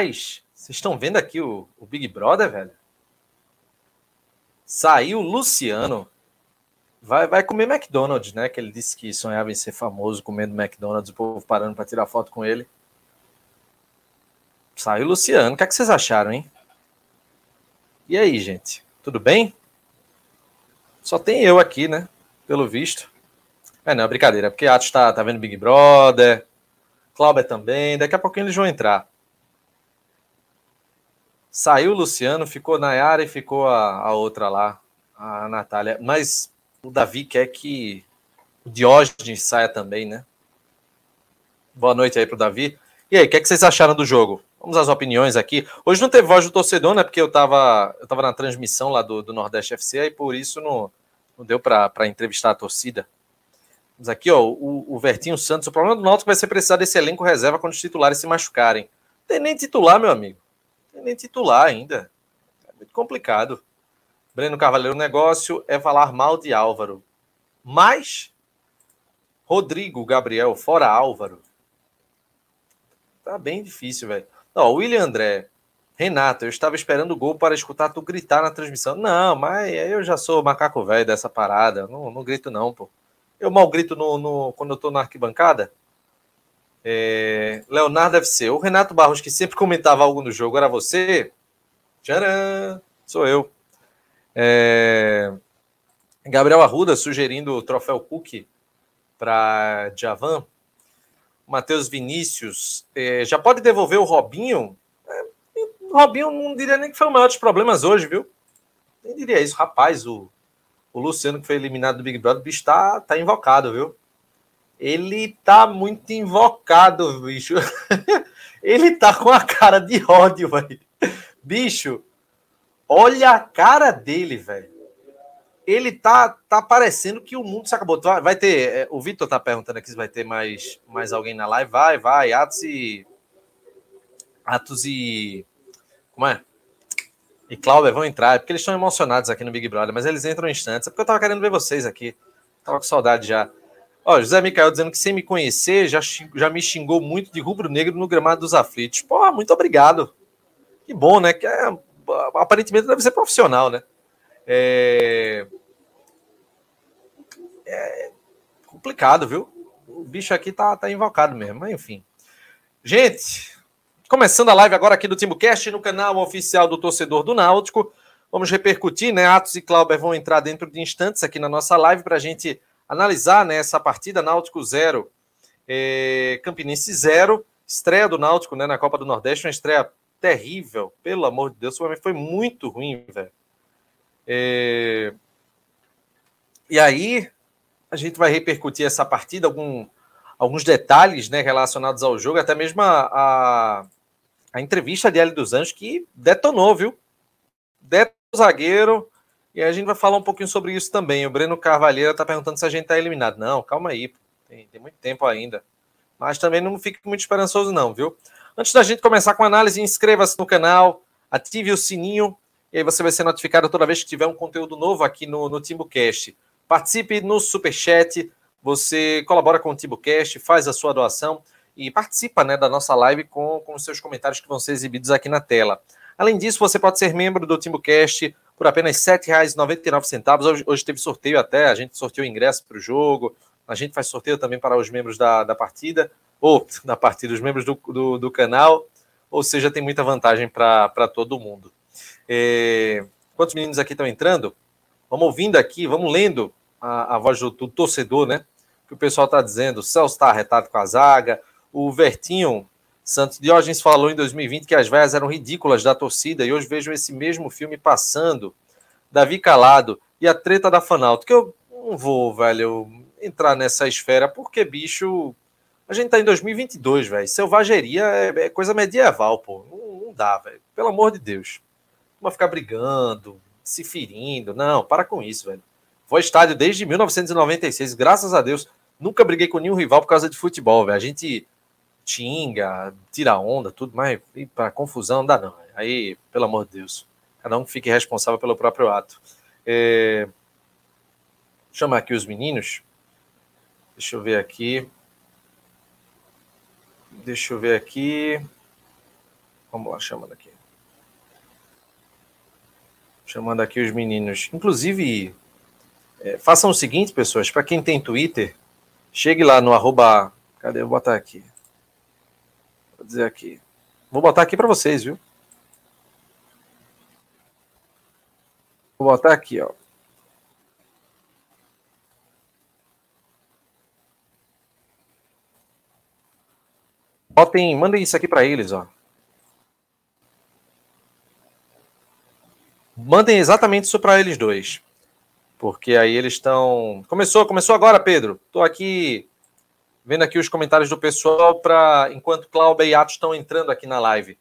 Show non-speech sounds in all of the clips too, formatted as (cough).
Rapaz, vocês estão vendo aqui o, o Big Brother, velho? Saiu Luciano. Vai, vai comer McDonald's, né? Que ele disse que sonhava em ser famoso comendo McDonald's, o povo parando para tirar foto com ele. Saiu Luciano. O que, é que vocês acharam, hein? E aí, gente? Tudo bem? Só tem eu aqui, né? Pelo visto. É, não, é brincadeira. Porque Atos tá, tá vendo Big Brother. Cláudia também. Daqui a pouquinho eles vão entrar. Saiu o Luciano, ficou Nayara e ficou a, a outra lá, a Natália. Mas o Davi quer que o Diógenes saia também, né? Boa noite aí pro Davi. E aí, o que, é que vocês acharam do jogo? Vamos às opiniões aqui. Hoje não teve voz do torcedor, né? Porque eu tava, eu tava na transmissão lá do, do Nordeste FC e por isso não, não deu para entrevistar a torcida. Mas aqui, ó, o, o Vertinho Santos. O problema do Náutico vai ser precisar desse elenco reserva quando os titulares se machucarem. Não tem nem titular, meu amigo. Tem nem titular ainda. É muito complicado. Breno Carvalheiro, o negócio é falar mal de Álvaro. Mas Rodrigo Gabriel, fora Álvaro. Tá bem difícil, velho. Ó, William André, Renato, eu estava esperando o gol para escutar tu gritar na transmissão. Não, mas eu já sou macaco velho dessa parada. Não, não grito, não, pô. Eu mal grito no, no quando eu tô na arquibancada. É, Leonardo FC. O Renato Barros, que sempre comentava algo no jogo, era você? Tcharam! Sou eu. É, Gabriel Arruda sugerindo o troféu Cook para Javan. Matheus Vinícius. É, já pode devolver o Robinho? É, o Robinho não diria nem que foi o maior dos problemas hoje, viu? Nem diria isso. Rapaz, o, o Luciano, que foi eliminado do Big Brother, o bicho tá, tá invocado, viu? Ele tá muito invocado, bicho. (laughs) ele tá com a cara de ódio, velho. Bicho, olha a cara dele, velho. Ele tá, tá parecendo que o mundo se acabou. Vai ter. É, o Vitor tá perguntando aqui se vai ter mais, mais alguém na live. Vai, vai. Atos e. Atos e. Como é? e Cláudia vão entrar, é porque eles estão emocionados aqui no Big Brother, mas eles entram em instantes. É porque eu tava querendo ver vocês aqui. Tava com saudade já. Ó, José Micael dizendo que sem me conhecer já, já me xingou muito de rubro-negro no gramado dos aflitos. Pô, muito obrigado. Que bom, né? Que é, aparentemente deve ser profissional, né? É... é complicado, viu? O bicho aqui tá, tá invocado mesmo, mas enfim. Gente, Começando a live agora aqui do TimbuCast no canal oficial do Torcedor do Náutico. Vamos repercutir, né? Atos e Clauber vão entrar dentro de instantes aqui na nossa live para a gente analisar né, essa partida Náutico 0, é, Campinense 0, estreia do Náutico né, na Copa do Nordeste, uma estreia terrível, pelo amor de Deus, foi muito ruim, velho. É... E aí, a gente vai repercutir essa partida, algum, alguns detalhes né, relacionados ao jogo, até mesmo a, a a entrevista de Hélio dos Anjos que detonou, viu? Detonou o zagueiro. E a gente vai falar um pouquinho sobre isso também. O Breno Carvalheira está perguntando se a gente está eliminado. Não, calma aí. Tem, tem, muito tempo ainda. Mas também não fique muito esperançoso, não, viu? Antes da gente começar com a análise, inscreva-se no canal, ative o sininho, e aí você vai ser notificado toda vez que tiver um conteúdo novo aqui no, no TimbuCast. Participe no Superchat, você colabora com o TimbuCast, faz a sua doação e participa né, da nossa live com, com os seus comentários que vão ser exibidos aqui na tela. Além disso, você pode ser membro do TimbuCast por apenas R$ 7,99. Hoje, hoje teve sorteio até, a gente sorteou ingresso para o jogo, a gente faz sorteio também para os membros da, da partida, ou (laughs) da partida, os membros do, do, do canal, ou seja, tem muita vantagem para todo mundo. É, quantos meninos aqui estão entrando? Vamos ouvindo aqui, vamos lendo a, a voz do, do torcedor, né? Que o pessoal está dizendo. O Celso está arretado com a zaga, o Vertinho Santos Diógenes falou em 2020 que as vaias eram ridículas da torcida e hoje vejo esse mesmo filme passando. Davi Calado e a treta da Fanalto, que eu não vou, velho, entrar nessa esfera, porque, bicho, a gente tá em 2022, velho. Selvageria é, é, coisa medieval, pô. Não, não dá, velho. Pelo amor de Deus. Vai ficar brigando, se ferindo. Não, para com isso, velho. Vou ao estádio desde 1996, graças a Deus. Nunca briguei com nenhum rival por causa de futebol, velho. A gente xinga, tira onda, tudo, mas para confusão não dá não. Aí, pelo amor de Deus, cada um fique responsável pelo próprio ato. É... Chamar aqui os meninos. Deixa eu ver aqui. Deixa eu ver aqui. Vamos lá, chamando aqui. Chamando aqui os meninos. Inclusive, é, façam o seguinte, pessoas, para quem tem Twitter, chegue lá no arroba. Cadê? Vou botar aqui. Dizer aqui. Vou botar aqui para vocês, viu? Vou botar aqui, ó. Botem, mandem isso aqui para eles, ó. Mandem exatamente isso para eles dois. Porque aí eles estão. Começou, começou agora, Pedro. Estou aqui vendo aqui os comentários do pessoal para enquanto Cláudia e Atos estão entrando aqui na live.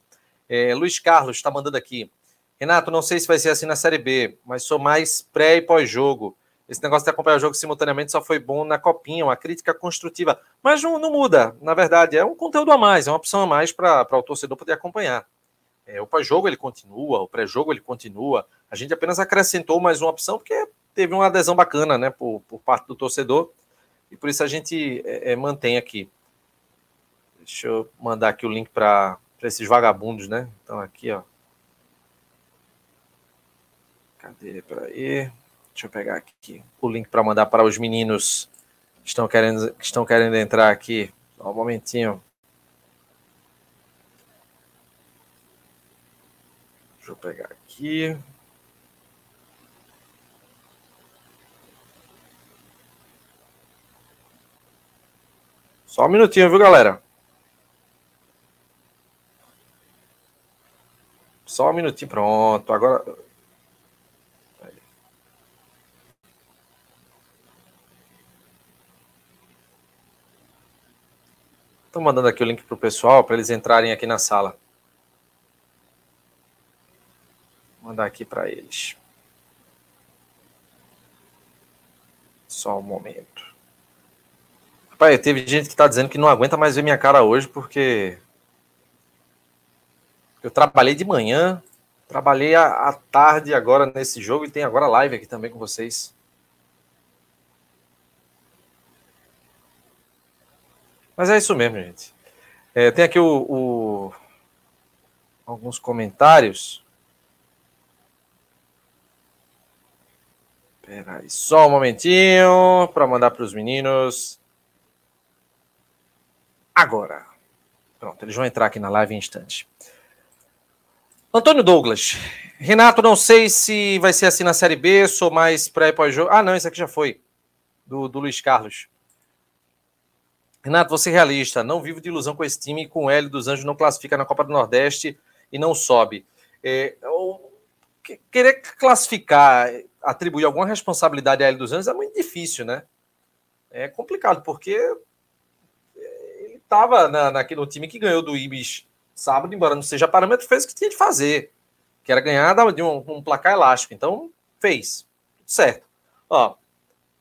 É, Luiz Carlos está mandando aqui. Renato, não sei se vai ser assim na Série B, mas sou mais pré e pós-jogo. Esse negócio de acompanhar o jogo simultaneamente só foi bom na copinha, uma crítica construtiva. Mas não, não muda, na verdade, é um conteúdo a mais, é uma opção a mais para o torcedor poder acompanhar. É, o pós-jogo ele continua, o pré-jogo ele continua. A gente apenas acrescentou mais uma opção porque teve uma adesão bacana né, por, por parte do torcedor e por isso a gente é, é, mantém aqui. Deixa eu mandar aqui o link para esses vagabundos, né? Então aqui, ó. Cadê? Peraí. Deixa eu pegar aqui o link para mandar para os meninos que estão querendo, que estão querendo entrar aqui. Só um momentinho. Deixa eu pegar aqui. Só um minutinho, viu, galera? Só um minutinho, pronto. Agora Estou mandando aqui o link para o pessoal para eles entrarem aqui na sala. Vou mandar aqui para eles. Só um momento. Pai, teve gente que está dizendo que não aguenta mais ver minha cara hoje porque eu trabalhei de manhã, trabalhei à tarde agora nesse jogo e tem agora live aqui também com vocês. Mas é isso mesmo, gente. É, tem aqui o, o, alguns comentários. Espera aí, só um momentinho para mandar para os meninos. Agora. Pronto, eles vão entrar aqui na live em instante. Antônio Douglas. Renato, não sei se vai ser assim na Série B, sou mais pré pós-jogo. Ah, não, esse aqui já foi. Do, do Luiz Carlos. Renato, você realista, não vivo de ilusão com esse time, com o Hélio dos Anjos não classifica na Copa do Nordeste e não sobe. É, querer classificar, atribuir alguma responsabilidade a Hélio dos Anjos é muito difícil, né? É complicado, porque estava na, naquele time que ganhou do Ibis sábado, embora não seja parâmetro, fez o que tinha de fazer, que era ganhar de um, um placar elástico. Então, fez. Certo. Ó,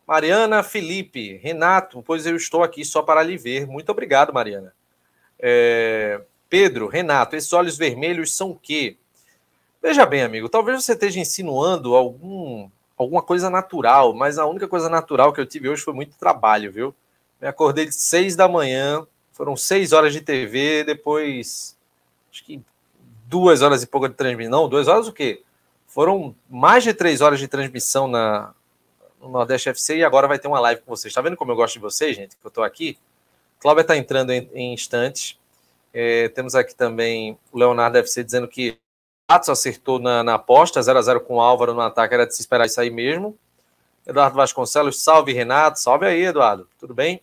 Mariana Felipe, Renato, pois eu estou aqui só para lhe ver. Muito obrigado, Mariana. É, Pedro, Renato, esses olhos vermelhos são o quê? Veja bem, amigo, talvez você esteja insinuando algum, alguma coisa natural, mas a única coisa natural que eu tive hoje foi muito trabalho, viu? Me acordei de seis da manhã, foram seis horas de TV, depois acho que duas horas e pouco de transmissão. Não, duas horas o quê? Foram mais de três horas de transmissão na, no Nordeste FC e agora vai ter uma live com vocês. Está vendo como eu gosto de vocês, gente? Que eu estou aqui. Cláudia está entrando em, em instantes. É, temos aqui também o Leonardo FC dizendo que Atos acertou na, na aposta, 0 a 0 com o Álvaro no ataque, era de se esperar isso aí mesmo. Eduardo Vasconcelos, salve Renato, salve aí, Eduardo, tudo bem?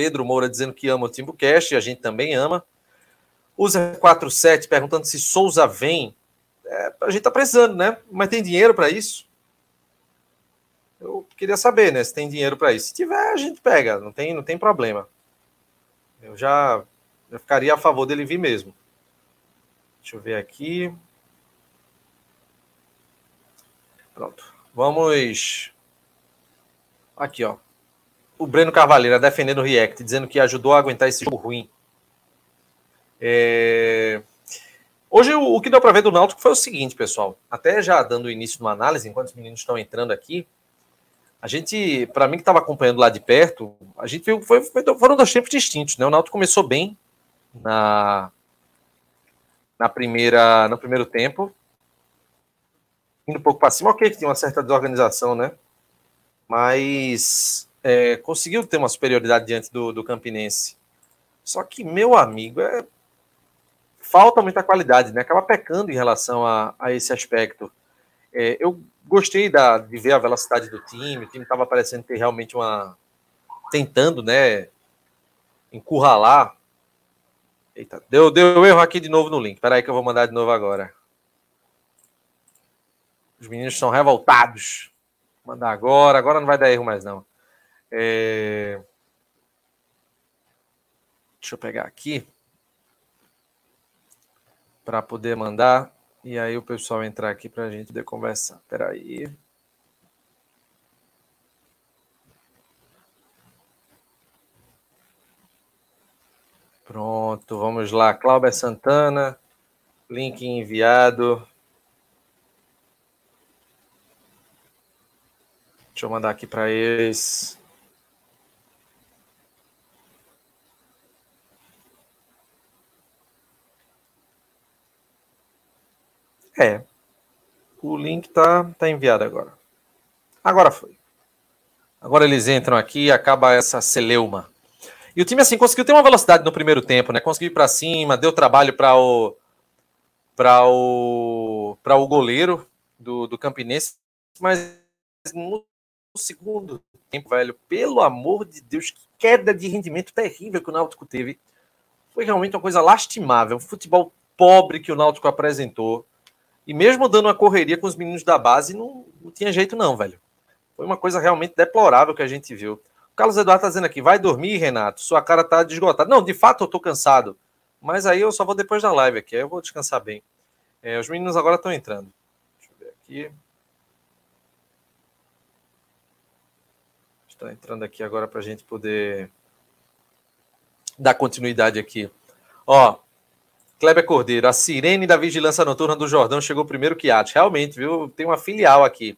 Pedro Moura dizendo que ama o Timbucast, e a gente também ama. Usa 47 perguntando se Souza vem. É, a gente tá precisando, né? Mas tem dinheiro para isso? Eu queria saber, né, se tem dinheiro para isso. Se tiver, a gente pega, não tem, não tem problema. Eu já, já ficaria a favor dele vir mesmo. Deixa eu ver aqui. Pronto. Vamos. Aqui, ó. O Breno Carvalheira defendendo o React, dizendo que ajudou a aguentar esse jogo ruim. É... Hoje, o, o que deu para ver do Náutico foi o seguinte, pessoal. Até já dando início numa análise, enquanto os meninos estão entrando aqui, a gente, para mim que estava acompanhando lá de perto, a gente viu, foi, foram dois tempos distintos, né? O Náutico começou bem, na, na primeira, no primeiro tempo. Indo um pouco para cima, ok, que tinha uma certa desorganização, né? Mas é, conseguiu ter uma superioridade diante do, do Campinense. Só que, meu amigo, é, falta muita qualidade, né? Acaba pecando em relação a, a esse aspecto. É, eu gostei da, de ver a velocidade do time, o time estava parecendo ter realmente uma. tentando, né? Encurralar. Eita, deu, deu erro aqui de novo no link. Espera aí que eu vou mandar de novo agora. Os meninos estão revoltados. Mandar agora, agora não vai dar erro mais não. É... Deixa eu pegar aqui para poder mandar e aí o pessoal entrar aqui para a gente poder conversar. Espera aí. Pronto, vamos lá. Cláudia Santana, link enviado. Deixa eu mandar aqui para eles. É. O link tá, tá enviado agora. Agora foi. Agora eles entram aqui e acaba essa celeuma. E o time assim conseguiu ter uma velocidade no primeiro tempo, né? Conseguiu ir para cima, deu trabalho para o para o para o goleiro do, do Campinense, mas no segundo tempo, velho, pelo amor de Deus, que queda de rendimento terrível que o Náutico teve. Foi realmente uma coisa lastimável, um futebol pobre que o Náutico apresentou. E mesmo dando uma correria com os meninos da base, não, não tinha jeito, não, velho. Foi uma coisa realmente deplorável que a gente viu. O Carlos Eduardo tá dizendo aqui: vai dormir, Renato. Sua cara tá desgotada. Não, de fato eu tô cansado. Mas aí eu só vou depois da live aqui. Aí eu vou descansar bem. É, os meninos agora estão entrando. Deixa eu ver aqui. Estão entrando aqui agora para a gente poder dar continuidade aqui. Ó, Kleber Cordeiro, a sirene da vigilância noturna do Jordão chegou primeiro que Atos. Realmente, viu? Tem uma filial aqui.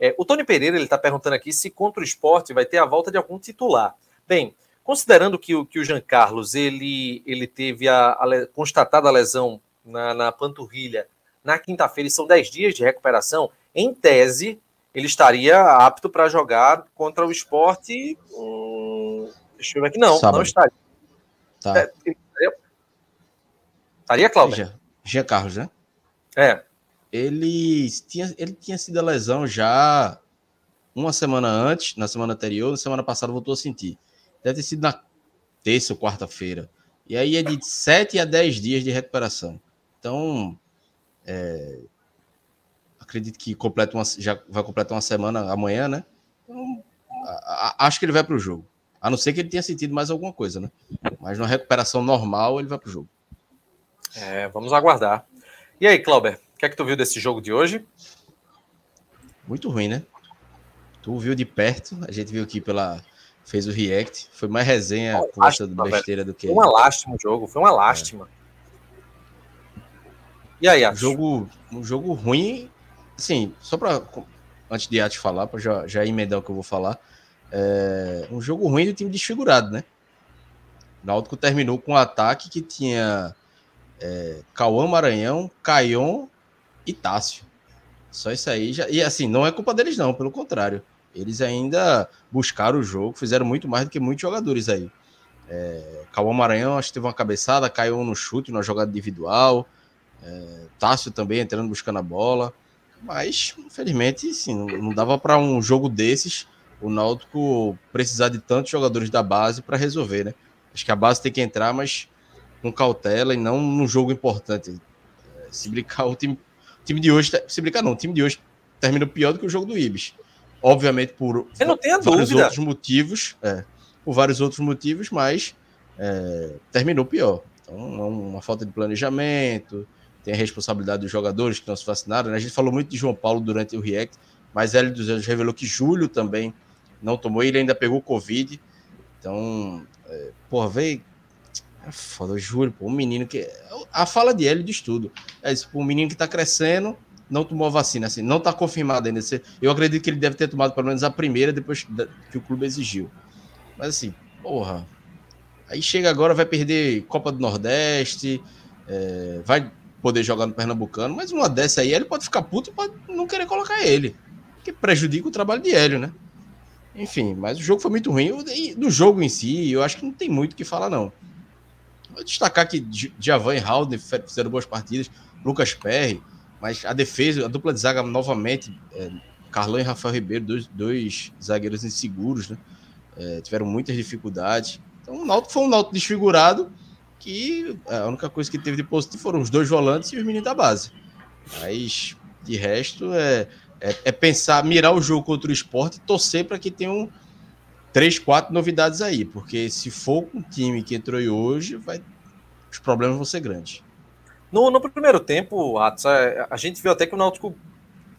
É, o Tony Pereira ele está perguntando aqui se contra o esporte vai ter a volta de algum titular. Bem, considerando que o, que o Jean Carlos ele, ele teve a, a constatada a lesão na, na panturrilha na quinta-feira e são 10 dias de recuperação, em tese, ele estaria apto para jogar contra o esporte. Hum, deixa eu ver aqui. Não, Sábado. não estaria. Tá. É, Estaria, Cláudio? Jean Carlos, né? É. Ele tinha, ele tinha sido a lesão já uma semana antes, na semana anterior, na semana passada voltou a sentir. Deve ter sido na terça ou quarta-feira. E aí é de 7 a 10 dias de recuperação. Então, é, acredito que completa uma, já vai completar uma semana amanhã, né? Então, a, a, acho que ele vai para o jogo. A não ser que ele tenha sentido mais alguma coisa, né? Mas numa recuperação normal, ele vai para o jogo. É, vamos aguardar. E aí, Clauber, o que é que tu viu desse jogo de hoje? Muito ruim, né? Tu viu de perto, a gente viu aqui pela. Fez o react, foi mais resenha uma conversando besteira velho. do que. Foi uma lástima o jogo, foi uma lástima. É. E aí, Atos? Um jogo, um jogo ruim, assim, só para antes de Atos falar, para já, já emendar o que eu vou falar, é, um jogo ruim do time desfigurado, né? O Náutico terminou com um ataque que tinha é, Cauã Maranhão, Caion e Tássio. Só isso aí já. E assim, não é culpa deles, não, pelo contrário. Eles ainda buscaram o jogo, fizeram muito mais do que muitos jogadores aí. É, Cauã Maranhão, acho que teve uma cabeçada, caiu no chute, numa jogada individual. É, Tássio também entrando buscando a bola. Mas, infelizmente, sim, não, não dava para um jogo desses o Náutico precisar de tantos jogadores da base para resolver, né? Acho que a base tem que entrar, mas com cautela e não num jogo importante. É, se brincar, o time, o time de hoje, se brincar não, o time de hoje termina pior do que o jogo do Ibis. Obviamente por Eu não tenho vários dúvida. outros motivos, é, por vários outros motivos, mas é, terminou pior. Então, é uma falta de planejamento, tem a responsabilidade dos jogadores que não se vacinaram. Né? A gente falou muito de João Paulo durante o React, mas Hélio dos Anjos revelou que Júlio também não tomou, ele ainda pegou Covid. Então, é, porra, veio é foda, eu juro, pô, um menino que. A fala de ele diz tudo. É isso, um menino que tá crescendo, não tomou vacina, assim, não tá confirmado ainda. Eu acredito que ele deve ter tomado pelo menos a primeira depois que o clube exigiu. Mas assim, porra. Aí chega agora, vai perder Copa do Nordeste, é, vai poder jogar no Pernambucano, mas uma dessa aí ele pode ficar puto e pode não querer colocar ele. Que prejudica o trabalho de Hélio, né? Enfim, mas o jogo foi muito ruim. Do jogo em si, eu acho que não tem muito o que falar, não. Destacar que Javan e Halden fizeram boas partidas, Lucas Perry, mas a defesa, a dupla de zaga novamente, é, Carlão e Rafael Ribeiro, dois, dois zagueiros inseguros, né? É, tiveram muitas dificuldades. Então o Náutico foi um Náutico desfigurado que a única coisa que teve de positivo foram os dois volantes e os meninos da base. Mas de resto é, é, é pensar, mirar o jogo contra o esporte e torcer para que tenham três, quatro novidades aí, porque se for com o time que entrou hoje, vai, os problemas vão ser grandes. No, no primeiro tempo, Atos, a, é, a gente viu até que o Náutico,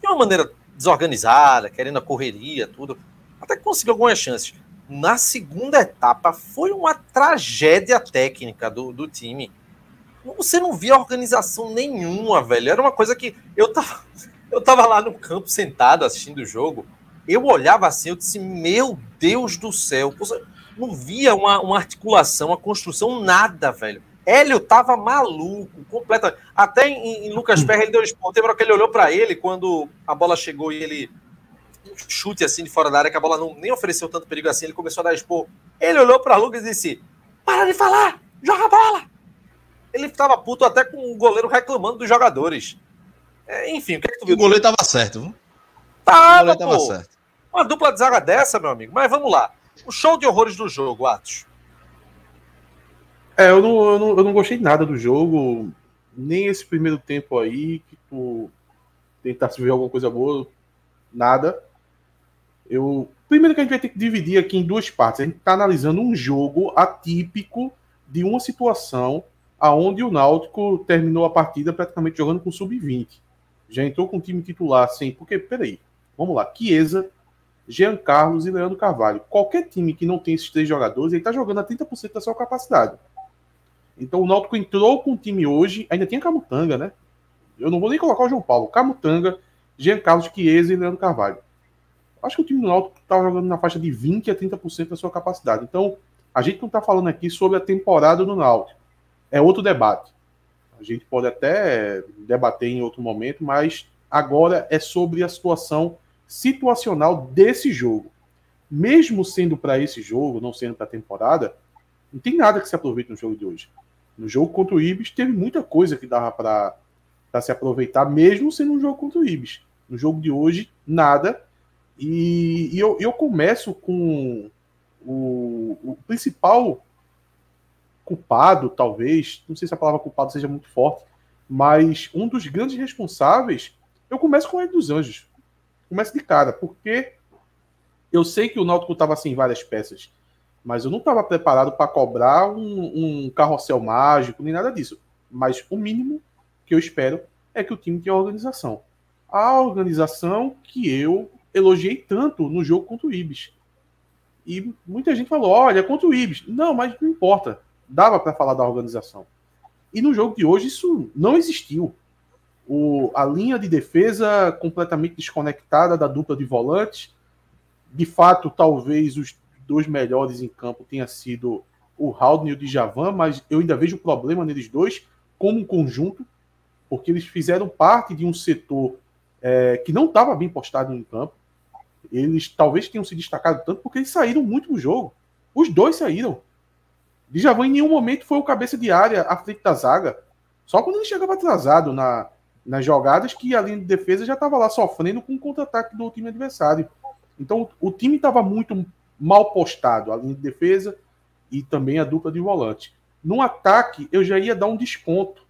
de uma maneira desorganizada, querendo a correria, tudo, até que conseguiu algumas chances. Na segunda etapa, foi uma tragédia técnica do, do time. Você não via organização nenhuma, velho. Era uma coisa que eu tava, (laughs) eu tava lá no campo sentado assistindo o jogo. Eu olhava assim, eu disse: Meu Deus do céu, não via uma, uma articulação, uma construção, nada, velho. Hélio tava maluco, completamente. Até em, em Lucas Perry ele deu esporte. Lembra que ele olhou para ele quando a bola chegou e ele um chute assim de fora da área, que a bola não nem ofereceu tanto perigo assim, ele começou a dar expor. Ele olhou para Lucas e disse: Para de falar, joga a bola. Ele estava puto até com o goleiro reclamando dos jogadores. É, enfim, o que, é que tu viu? O goleiro tava certo, viu? Tava, o goleiro pô. certo. Uma dupla de zaga dessa, meu amigo. Mas vamos lá. O show de horrores do jogo, Atos. É, eu não, eu não, eu não gostei nada do jogo, nem esse primeiro tempo aí, que tu tentasse ver alguma coisa boa, nada. Eu, primeiro que a gente vai ter que dividir aqui em duas partes. A gente está analisando um jogo atípico de uma situação aonde o Náutico terminou a partida praticamente jogando com sub-20. Já entrou com o time titular sem. Porque, peraí, vamos lá. Chiesa, Jean Carlos e Leandro Carvalho. Qualquer time que não tem esses três jogadores, ele está jogando a 30% da sua capacidade. Então o Náutico entrou com o time hoje, ainda tinha Camutanga, né? Eu não vou nem colocar o João Paulo. Camutanga, Jean Carlos Chiesa e Leandro Carvalho. Acho que o time do Náutico estava jogando na faixa de 20 a 30% da sua capacidade. Então, a gente não está falando aqui sobre a temporada do Náutico. É outro debate. A gente pode até debater em outro momento, mas agora é sobre a situação situacional desse jogo. Mesmo sendo para esse jogo, não sendo para a temporada, não tem nada que se aproveite no jogo de hoje. No jogo contra o Ibis, teve muita coisa que dava para se aproveitar, mesmo sendo um jogo contra o Ibis. No jogo de hoje, nada. E, e eu, eu começo com o, o, principal culpado, talvez, não sei se a palavra culpado seja muito forte, mas um dos grandes responsáveis, eu começo com o Ed dos Anjos. Começo de cara, porque eu sei que o Náutico estava sem várias peças mas eu não estava preparado para cobrar um, um carrossel mágico, nem nada disso. Mas o mínimo que eu espero é que o time tenha organização. A organização que eu elogiei tanto no jogo contra o Ibis. E muita gente falou: olha, contra o Ibis. Não, mas não importa. Dava para falar da organização. E no jogo de hoje isso não existiu. O, a linha de defesa completamente desconectada da dupla de volantes. De fato, talvez os dois melhores em campo tenha sido o Haldane e o Djavan, mas eu ainda vejo problema neles dois como um conjunto, porque eles fizeram parte de um setor é, que não estava bem postado em campo. Eles talvez tenham se destacado tanto porque eles saíram muito no jogo. Os dois saíram. Djavan em nenhum momento foi o cabeça de área à frente da zaga. Só quando ele chegava atrasado na, nas jogadas que a linha de defesa já estava lá sofrendo com o contra-ataque do time adversário. Então o time estava muito mal postado, a linha de defesa e também a dupla de volante. No ataque, eu já ia dar um desconto.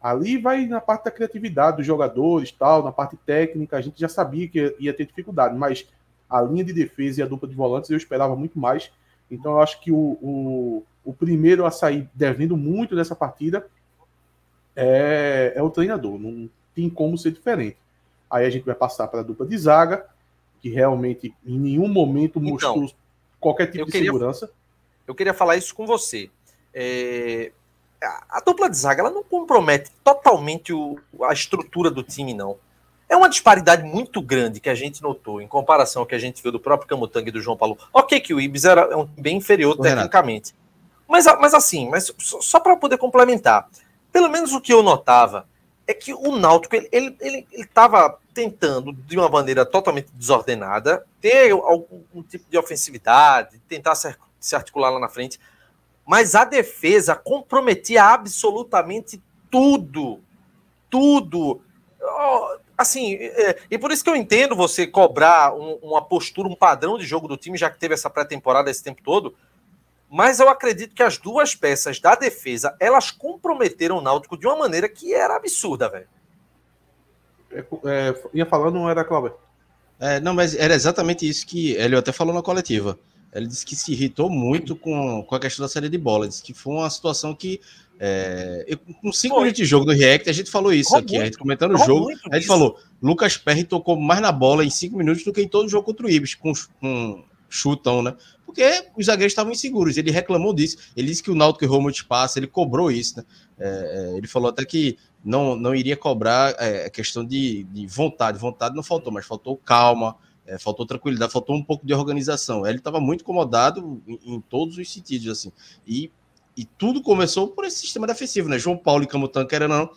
Ali vai na parte da criatividade dos jogadores, tal, na parte técnica, a gente já sabia que ia ter dificuldade, mas a linha de defesa e a dupla de volantes eu esperava muito mais. Então eu acho que o, o, o primeiro a sair devendo muito dessa partida é, é o treinador. Não tem como ser diferente. Aí a gente vai passar para a dupla de zaga, que realmente em nenhum momento então, mostrou então, qualquer tipo de queria, segurança. Eu queria falar isso com você. É, a, a, dupla de zaga ela não compromete totalmente o, a estrutura do time, não. É uma disparidade muito grande que a gente notou em comparação ao que a gente viu do próprio Camutanga e do João Paulo. Ok, que o Ibis era bem inferior Renato, tecnicamente. Mas, mas assim, mas só para poder complementar, pelo menos o que eu notava é que o Náutico ele ele ele estava tentando de uma maneira totalmente desordenada ter algum tipo de ofensividade, tentar se articular lá na frente, mas a defesa comprometia absolutamente tudo, tudo. Assim, é, e por isso que eu entendo você cobrar um, uma postura, um padrão de jogo do time, já que teve essa pré-temporada esse tempo todo. Mas eu acredito que as duas peças da defesa, elas comprometeram o Náutico de uma maneira que era absurda, velho. É, é, ia falando, não era Cláudio. É, não, mas era exatamente isso que ele até falou na coletiva. Ele disse que se irritou muito com, com a questão da série de bola. Disse que foi uma situação que é, eu, com cinco Foi. minutos de jogo no React, a gente falou isso aqui, muito. a gente comentando o jogo. A gente isso. falou: Lucas Perry tocou mais na bola em cinco minutos do que em todo o jogo contra o Ibis, com, com chutão, né? Porque os zagueiros estavam inseguros. Ele reclamou disso. Ele disse que o Náutico errou muito espaço, ele cobrou isso, né? É, é ele falou até que não, não iria cobrar é, a questão de, de vontade. Vontade não faltou, mas faltou calma, é, faltou tranquilidade, faltou um pouco de organização. Ele estava muito incomodado em, em, todos os sentidos, assim. E e tudo começou por esse sistema defensivo, né? João Paulo e Camutanga, querendo não,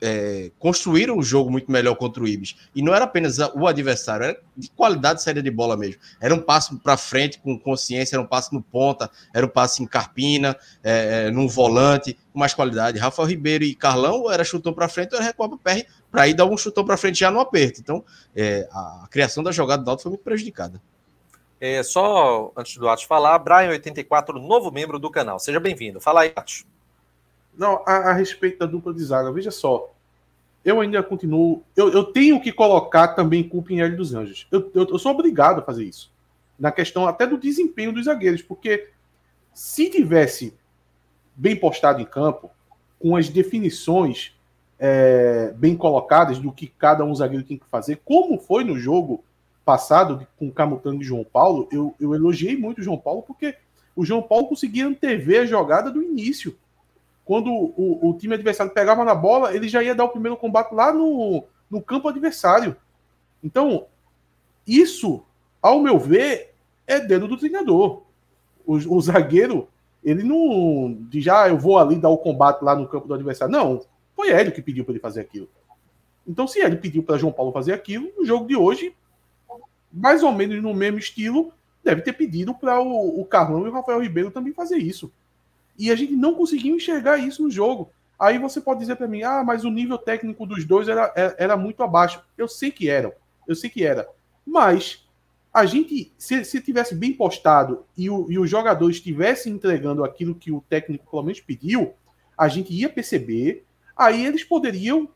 é, construíram um jogo muito melhor contra o Ibis. E não era apenas o adversário, era de qualidade de saída de bola mesmo. Era um passo para frente com consciência, era um passo no ponta, era um passo em carpina, é, é num volante, com mais qualidade. Rafael Ribeiro e Carlão era chutão para frente, ou era recuar para PR para ir dar um chutão para frente já no aperto. Então, é, a criação da jogada do Alto foi muito prejudicada. É, só antes do Atos falar, Brian84, novo membro do canal. Seja bem-vindo. Fala aí, Atos. Não, a, a, respeito da dupla de zaga, veja só. Eu ainda continuo. Eu, eu tenho que colocar também culpa em Hélio dos Anjos. Eu, eu, eu, sou obrigado a fazer isso. Na questão até do desempenho dos zagueiros, porque se tivesse bem postado em campo, com as definições é, bem colocadas do que cada um zagueiro tem que fazer, como foi no jogo passado com Camutanga e João Paulo, eu, eu elogiei muito o João Paulo porque o João Paulo conseguia antever a jogada do início. Quando o, o time adversário pegava na bola, ele já ia dar o primeiro combate lá no, no campo adversário. Então, isso, ao meu ver, é dedo do treinador. O, o zagueiro, ele não diz, ah, eu vou ali dar o combate lá no campo do adversário. Não, foi ele que pediu para ele fazer aquilo. Então, se ele pediu para João Paulo fazer aquilo, no jogo de hoje, mais ou menos no mesmo estilo, deve ter pedido para o, o Carlão e o Rafael Ribeiro também fazer isso. E a gente não conseguiu enxergar isso no jogo. Aí você pode dizer para mim, ah, mas o nível técnico dos dois era, era, era, muito abaixo. Eu sei que era, eu sei que era. Mas a gente, se, se tivesse bem postado e, o, e os jogadores estivessem entregando aquilo que o técnico pelo menos pediu, a gente ia perceber. Aí eles poderiam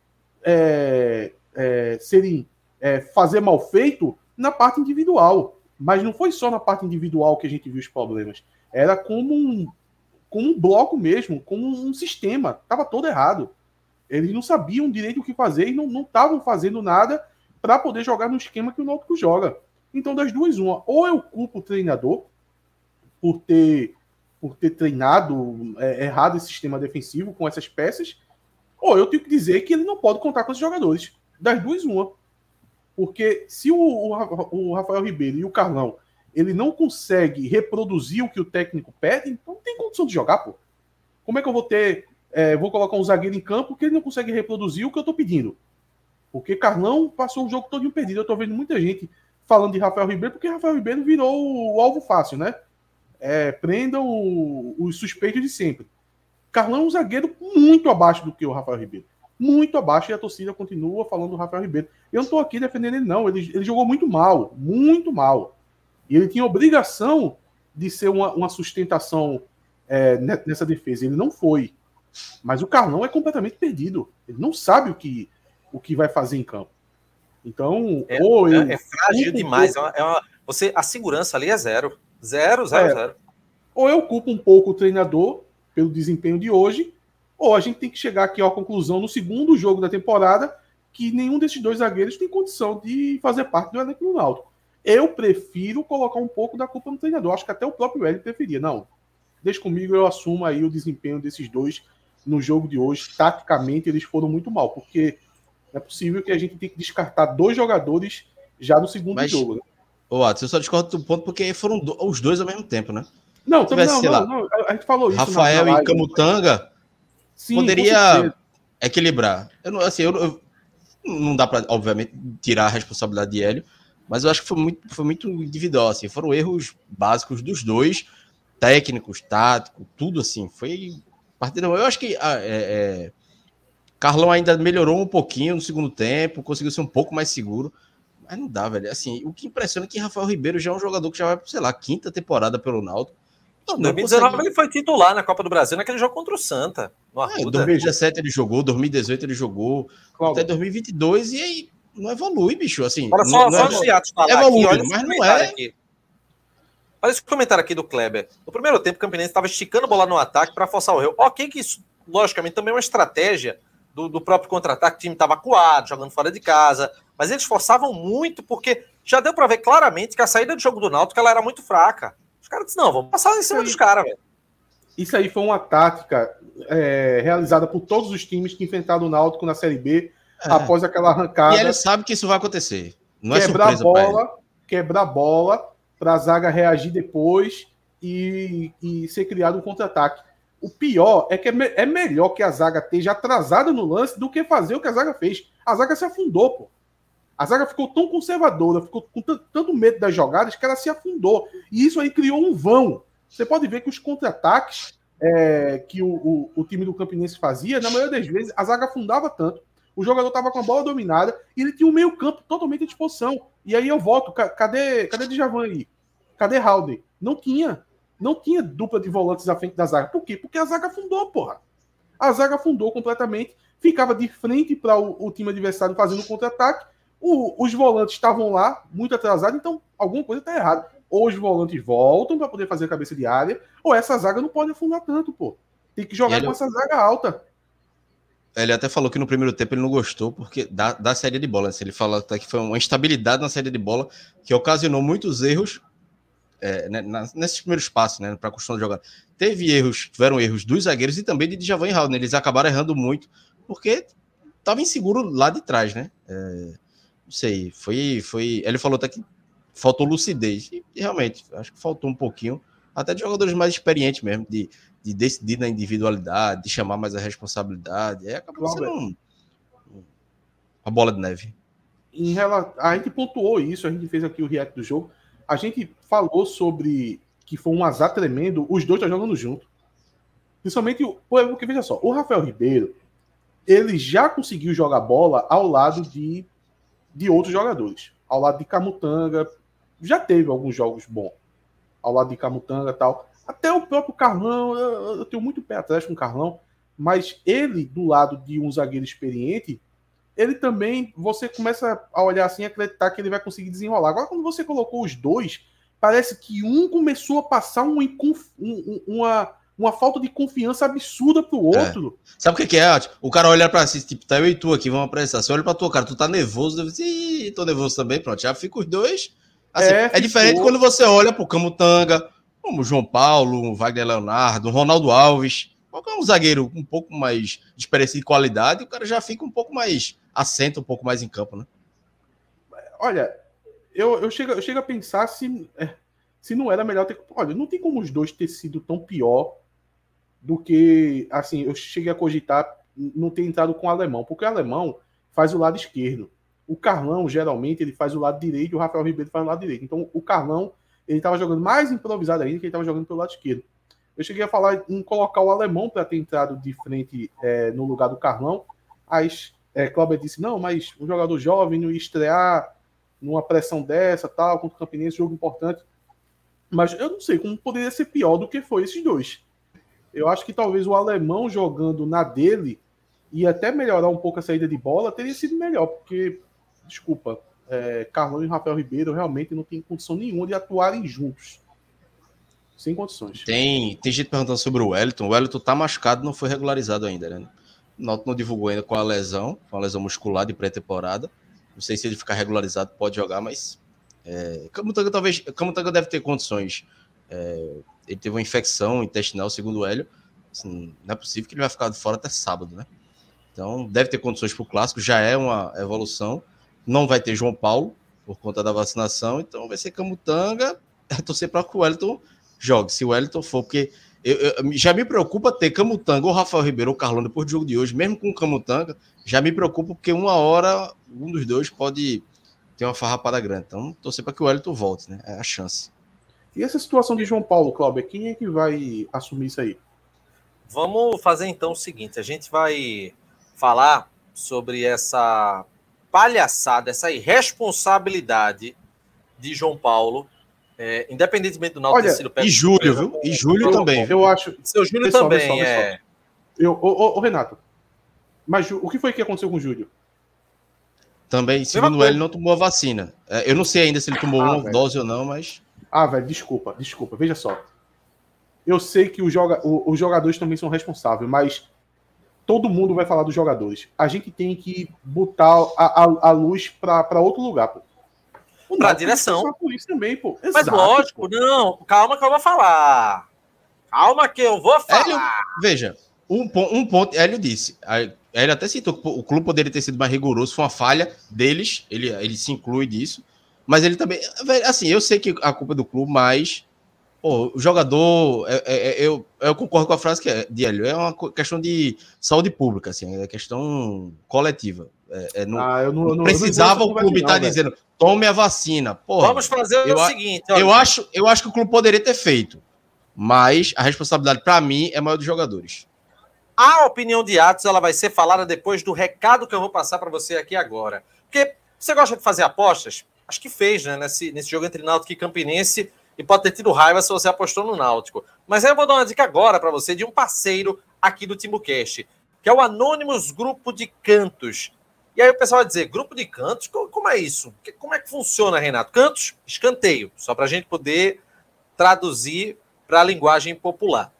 é, é, serem é, fazer mal feito na parte individual. Mas não foi só na parte individual que a gente viu os problemas. Era como um, como um bloco mesmo, como um sistema. Estava todo errado. Eles não sabiam direito o que fazer e não estavam fazendo nada para poder jogar no esquema que o Náutico joga. Então, das duas, uma. Ou eu culpo o treinador por ter, por ter treinado é, errado esse sistema defensivo com essas peças, ou eu tenho que dizer que ele não pode contar com esses jogadores. Das duas, uma. Porque se o, o, o, Rafael Ribeiro e o Carlão ele não consegue reproduzir o que o técnico pede, então não tem condição de jogar, pô. Como é que eu vou ter. É, vou colocar um zagueiro em campo que ele não consegue reproduzir o que eu tô pedindo? Porque Carlão passou o jogo todo perdido. Eu tô vendo muita gente falando de Rafael Ribeiro, porque Rafael Ribeiro virou o alvo fácil, né? É, prendam os suspeitos de sempre. Carlão é um zagueiro muito abaixo do que o Rafael Ribeiro muito abaixo e a torcida continua falando do Rafael Ribeiro. Eu não estou aqui defendendo ele, não. Ele, ele jogou muito mal, muito mal. E ele tinha obrigação de ser uma, uma sustentação é, nessa defesa. Ele não foi. Mas o Carlão é completamente perdido. Ele não sabe o que, o que vai fazer em campo. Então, é, ou é, é frágil demais. É uma, é uma, você, a segurança ali é zero. Zero, zero, é. zero. Ou eu culpo um pouco o treinador pelo desempenho de hoje, ou a gente tem que chegar aqui à conclusão no segundo jogo da temporada que nenhum desses dois zagueiros tem condição de fazer parte do elenco do Náutico. Eu prefiro colocar um pouco da culpa no treinador. Acho que até o próprio Hélio preferia. Não, deixa comigo, eu assumo aí o desempenho desses dois no jogo de hoje. Taticamente, eles foram muito mal, porque é possível que a gente tenha que descartar dois jogadores já no segundo Mas, jogo. Né? Ô, Atos, eu só discordo do ponto porque foram os dois ao mesmo tempo, né? Não, tivesse, não, não, não, a gente falou isso. Rafael e Camutanga Sim, poderia equilibrar. Eu não, assim, eu, eu não dá para, obviamente, tirar a responsabilidade de Hélio, mas eu acho que foi muito, foi muito individual. Assim, foram erros básicos dos dois, técnicos, táticos, tudo assim. Foi partida. Eu acho que ah, é, é, Carlão ainda melhorou um pouquinho no segundo tempo, conseguiu ser um pouco mais seguro. Mas não dá, velho. Assim, o que impressiona é que Rafael Ribeiro já é um jogador que já vai, sei lá, quinta temporada pelo Náutico. Em 2019 consegue... ele foi titular na Copa do Brasil naquele jogo contra o Santa. No é, 2017 ele jogou, 2018 ele jogou, até 2022 e aí não evolui, bicho. Assim, olha só, não, só não é, falar evolui, aqui, olha mas não é. Aqui. Olha esse comentário aqui do Kleber. No primeiro tempo, o Campinense estava esticando a bola no ataque para forçar o Rio. Ok, que isso, logicamente, também é uma estratégia do, do próprio contra-ataque. O time estava acuado, jogando fora de casa. Mas eles forçavam muito, porque já deu para ver claramente que a saída do jogo do Náutico ela era muito fraca. Os caras disseram, não, vamos passar em cima dos caras, velho. Isso aí foi uma tática é, realizada por todos os times que enfrentaram o Náutico na Série B é. após aquela arrancada. E ele sabe que isso vai acontecer. Não é quebrar surpresa bola, quebrar bola para a zaga reagir depois e, e ser criado um contra-ataque. O pior é que é, me é, melhor que a zaga esteja atrasada no lance do que fazer o que a zaga fez. A zaga se afundou, pô. A zaga ficou tão conservadora, ficou com tanto medo das jogadas que ela se afundou. E isso aí criou um vão. Você pode ver que os contra-ataques é, que o, o, o, time do Campinense fazia, na maioria das vezes, a zaga afundava tanto. O jogador estava com a bola dominada e ele tinha um meio-campo totalmente à disposição. E aí eu volto. Cadê, cadê Djavan aí? Cadê Halden? Não tinha. Não tinha dupla de volantes à frente da zaga. Por quê? Porque a zaga afundou, porra. A zaga afundou completamente. Ficava de frente para o, o, time adversário fazendo contra-ataque o, os volantes estavam lá, muito atrasados, então alguma coisa está errada. Ou os volantes voltam para poder fazer a cabeça de área, ou essa zaga não pode afundar tanto, pô. Tem que jogar ele... com essa zaga alta. Ele até falou que no primeiro tempo ele não gostou porque da, da série de bola. Assim, ele fala até que foi uma instabilidade na série de bola que ocasionou muitos erros é, né, nesses primeiros passos, né, para a de jogar. Teve erros, tiveram erros dos zagueiros e também de Djavan e Raul, né, Eles acabaram errando muito porque estava inseguro lá de trás, né? É, não sei, foi, foi. Ele falou até que faltou lucidez. E, realmente, acho que faltou um pouquinho, até de jogadores mais experientes mesmo, de, de decidir na individualidade, de chamar mais a responsabilidade. É, claro. sendo um, uma bola de neve. Em relação, a gente pontuou isso, a gente fez aqui o react do jogo. A gente falou sobre que foi um azar tremendo, os dois estão jogando junto. Principalmente, porque veja só, o Rafael Ribeiro, ele já conseguiu jogar bola ao lado de de outros jogadores. Ao lado de Camutanga, já teve alguns jogos bons. Ao lado de Camutanga tal. Até o próprio Carlão, eu, eu tenho muito pé atrás com o Carlão, mas ele, do lado de um zagueiro experiente, ele também, você começa a olhar assim e acreditar que ele vai conseguir desenrolar. Agora, quando você colocou os dois, parece que um começou a passar um, um, uma, uma falta de confiança absurda pro é. outro. É. Sabe o que, que é, O cara olha pra si, tipo, tá eu e tu aqui, vamos apressar. Você olha pra tua cara, tu tá nervoso, deve dizer, tô nervoso também, pronto, já fica os dois. Assim, é, é diferente quando você olha pro Camutanga, como João Paulo, Wagner Leonardo, Ronaldo Alves, qualquer um zagueiro um pouco mais de qualidade, o cara já fica um pouco mais, assenta um pouco mais em campo, né? Olha, eu, eu, chego, eu chego a pensar se, é, se não era melhor ter. Olha, não tem como os dois ter sido tão pior do que, assim, eu cheguei a cogitar não ter entrado com o alemão, porque o alemão faz o lado esquerdo. O Carlão, geralmente, ele faz o lado direito o Rafael Ribeiro faz o lado direito. Então, o Carlão, ele estava jogando mais improvisado ainda que ele estava jogando pelo lado esquerdo. Eu cheguei a falar em colocar o alemão para ter entrado de frente é, no lugar do Carlão. Aí, é, Cláudio disse: não, mas um jogador jovem não estrear numa pressão dessa, tal, contra o Campinense, jogo importante. Mas eu não sei como poderia ser pior do que foi esses dois. Eu acho que talvez o alemão jogando na dele e até melhorar um pouco a saída de bola teria sido melhor, porque, desculpa, é, Carlão e Rafael Ribeiro realmente não tem condição nenhuma de atuarem juntos. Sem condições. Tem, tem gente perguntando sobre o Wellington. O Wellington tá machucado, não foi regularizado ainda, né? Não, divulgou ainda com a lesão, com a lesão muscular de pré-temporada. Não sei se ele ficar regularizado, pode jogar, mas. É, Camutanga talvez. Camutanga deve ter condições. É, ele teve uma infecção intestinal, segundo o Hélio. Assim, não é possível que ele vai ficar fora até sábado, né? Então, deve ter condições para o clássico, já é uma evolução. Não vai ter João Paulo por conta da vacinação, então vai ser Camutanga. (laughs) É torcer para que o Wellington jogue. Se o Wellington for, porque eu, eu, já me preocupa ter Camutanga ou Rafael Ribeiro ou Carlão depois do jogo de hoje, mesmo com Camutanga, já me preocupa porque uma hora um dos dois pode ter uma farrapada grande. Então, torcer para que o Wellington volte, né? É a chance. E essa situação de João Paulo, Cláudio, quem é que vai assumir isso aí? Vamos fazer então o seguinte: a gente vai falar sobre essa palhaçada, essa irresponsabilidade de João Paulo, é, independentemente do Náutico ter sido E Júlio, viu? E Júlio eu, também. Eu acho. Seu Júlio pessoal, também, pessoal, é. Pessoal. Eu, ô, ô, Renato, mas o que foi que aconteceu com o Júlio? Também, segundo ele, não tomou a vacina. É, eu não sei ainda se ele tomou ah, uma velho. dose ou não, mas. Ah, velho, desculpa, desculpa. Veja só. Eu sei que o joga, o, os jogadores também são responsáveis, mas todo mundo vai falar dos jogadores. A gente tem que botar a, a, a luz para outro lugar, pô. Para a direção. Por isso também, pô. Exato, Mas lógico, pô. não. Calma que eu vou falar. Calma que eu vou falar. Hélio, veja, um, um ponto. Hélio disse. Ele até citou que o clube poderia ter sido mais rigoroso, foi uma falha deles, ele, ele se inclui disso. Mas ele também. Assim, eu sei que a culpa é do clube, mas Pô, o jogador, é, é, é, eu, eu concordo com a frase que é, de Hélio, é uma questão de saúde pública, assim, é questão coletiva. É, é não, ah, eu não, não precisava o clube estar tá dizendo, tome a vacina. Porra, Vamos fazer eu, o seguinte. Olha. Eu acho, eu acho que o clube poderia ter feito, mas a responsabilidade, para mim, é maior dos jogadores. A opinião de Atos ela vai ser falada depois do recado que eu vou passar para você aqui agora. Porque você gosta de fazer apostas? Acho que fez, né? Nesse, nesse jogo entre Náutico e Campinense e pode ter tido raiva se você apostou no Náutico. Mas aí eu vou dar uma dica agora para você de um parceiro aqui do TimbuCast, que é o Anônimos Grupo de Cantos. E aí o pessoal vai dizer, grupo de cantos? Como é isso? Como é que funciona, Renato? Cantos, escanteio, só para a gente poder traduzir para a linguagem popular.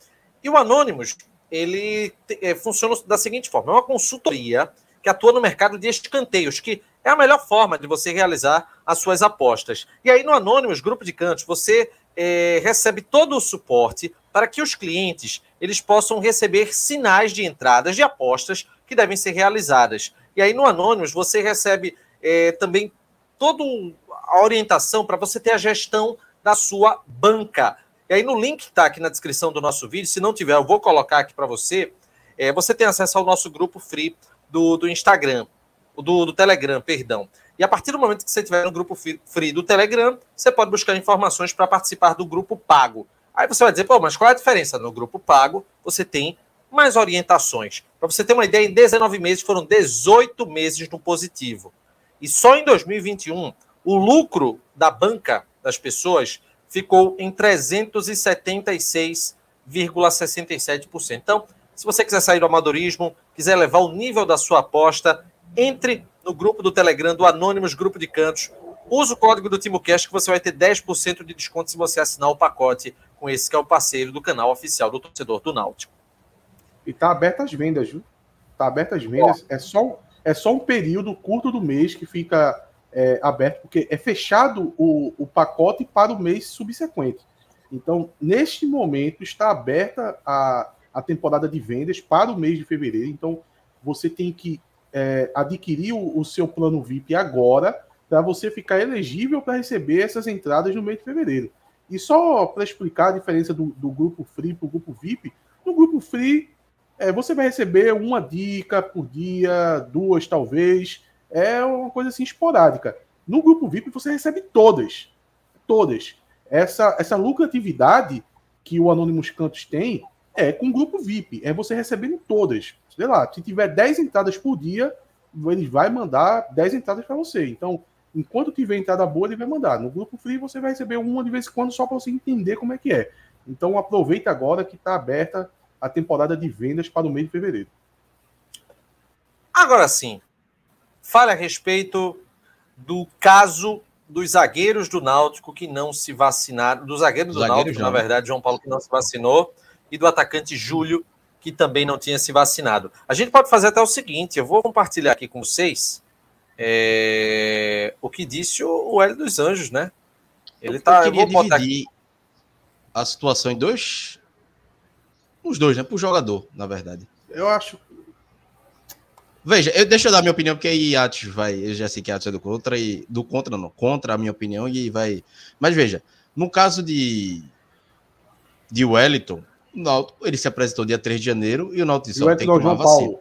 E o Anônimos, ele é, funciona da seguinte forma: é uma consultoria que atua no mercado de escanteios, que é a melhor forma de você realizar as suas apostas. E aí no Anônimos Grupo de Cantos, você é, recebe todo o suporte para que os clientes eles possam receber sinais de entradas de apostas que devem ser realizadas. E aí no Anônimos você recebe é, também toda a orientação para você ter a gestão da sua banca. E aí no link que está aqui na descrição do nosso vídeo, se não tiver, eu vou colocar aqui para você. É, você tem acesso ao nosso grupo free do, do Instagram, do, do Telegram, perdão. E a partir do momento que você estiver no grupo free do Telegram, você pode buscar informações para participar do grupo pago. Aí você vai dizer, pô, mas qual é a diferença? No grupo pago, você tem mais orientações. Para você ter uma ideia, em 19 meses foram 18 meses no positivo. E só em 2021, o lucro da banca das pessoas ficou em 376,67%. Então, se você quiser sair do amadorismo, quiser levar o nível da sua aposta, entre no grupo do Telegram do Anônimos Grupo de Cantos. Use o código do TimoCast que você vai ter 10% de desconto se você assinar o pacote com esse que é o parceiro do canal oficial do torcedor do Náutico. E tá aberto as vendas, viu? Tá aberto as vendas. É só, é só um período curto do mês que fica é, aberto, porque é fechado o, o pacote para o mês subsequente. Então, neste momento, está aberta a, a temporada de vendas para o mês de fevereiro. Então, você tem que é, adquirir o, o, seu plano VIP agora para você ficar elegível para receber essas entradas no mês de fevereiro. E só para explicar a diferença do, do grupo Free para o grupo VIP, no grupo Free é, você vai receber uma dica por dia, duas talvez, é uma coisa assim esporádica. No grupo VIP você recebe todas, todas. Essa, essa lucratividade que o Anonymous Cantos tem é com o grupo VIP, é você recebendo todas sei lá, se tiver 10 entradas por dia, ele vai mandar 10 entradas para você. Então, enquanto tiver entrada boa, ele vai mandar. No grupo free você vai receber uma de vez em quando só para você entender como é que é. Então aproveita agora que está aberta a temporada de vendas para o mês de fevereiro. Agora sim, fale a respeito do caso dos zagueiros do Náutico que não se vacinaram, do zagueiro do Náutico, na verdade, João Paulo que não se vacinou, e do atacante Júlio que também não tinha se vacinado. A gente pode fazer até o seguinte: eu vou compartilhar aqui com vocês é, o que disse o, o Hélio dos Anjos, né? Ele tá. Eu, vou dividir aqui. a situação em dois. Os dois, né? Para o jogador, na verdade. Eu acho. Veja, eu, deixa eu dar minha opinião, porque aí Atos vai. Eu já sei que Atos é do contra e. Do contra, não, contra a minha opinião e vai. Mas veja, no caso de de Wellington, o Náutico, ele se apresentou dia 3 de janeiro e o Náutico disse, tem que tomar João vacina. Paulo.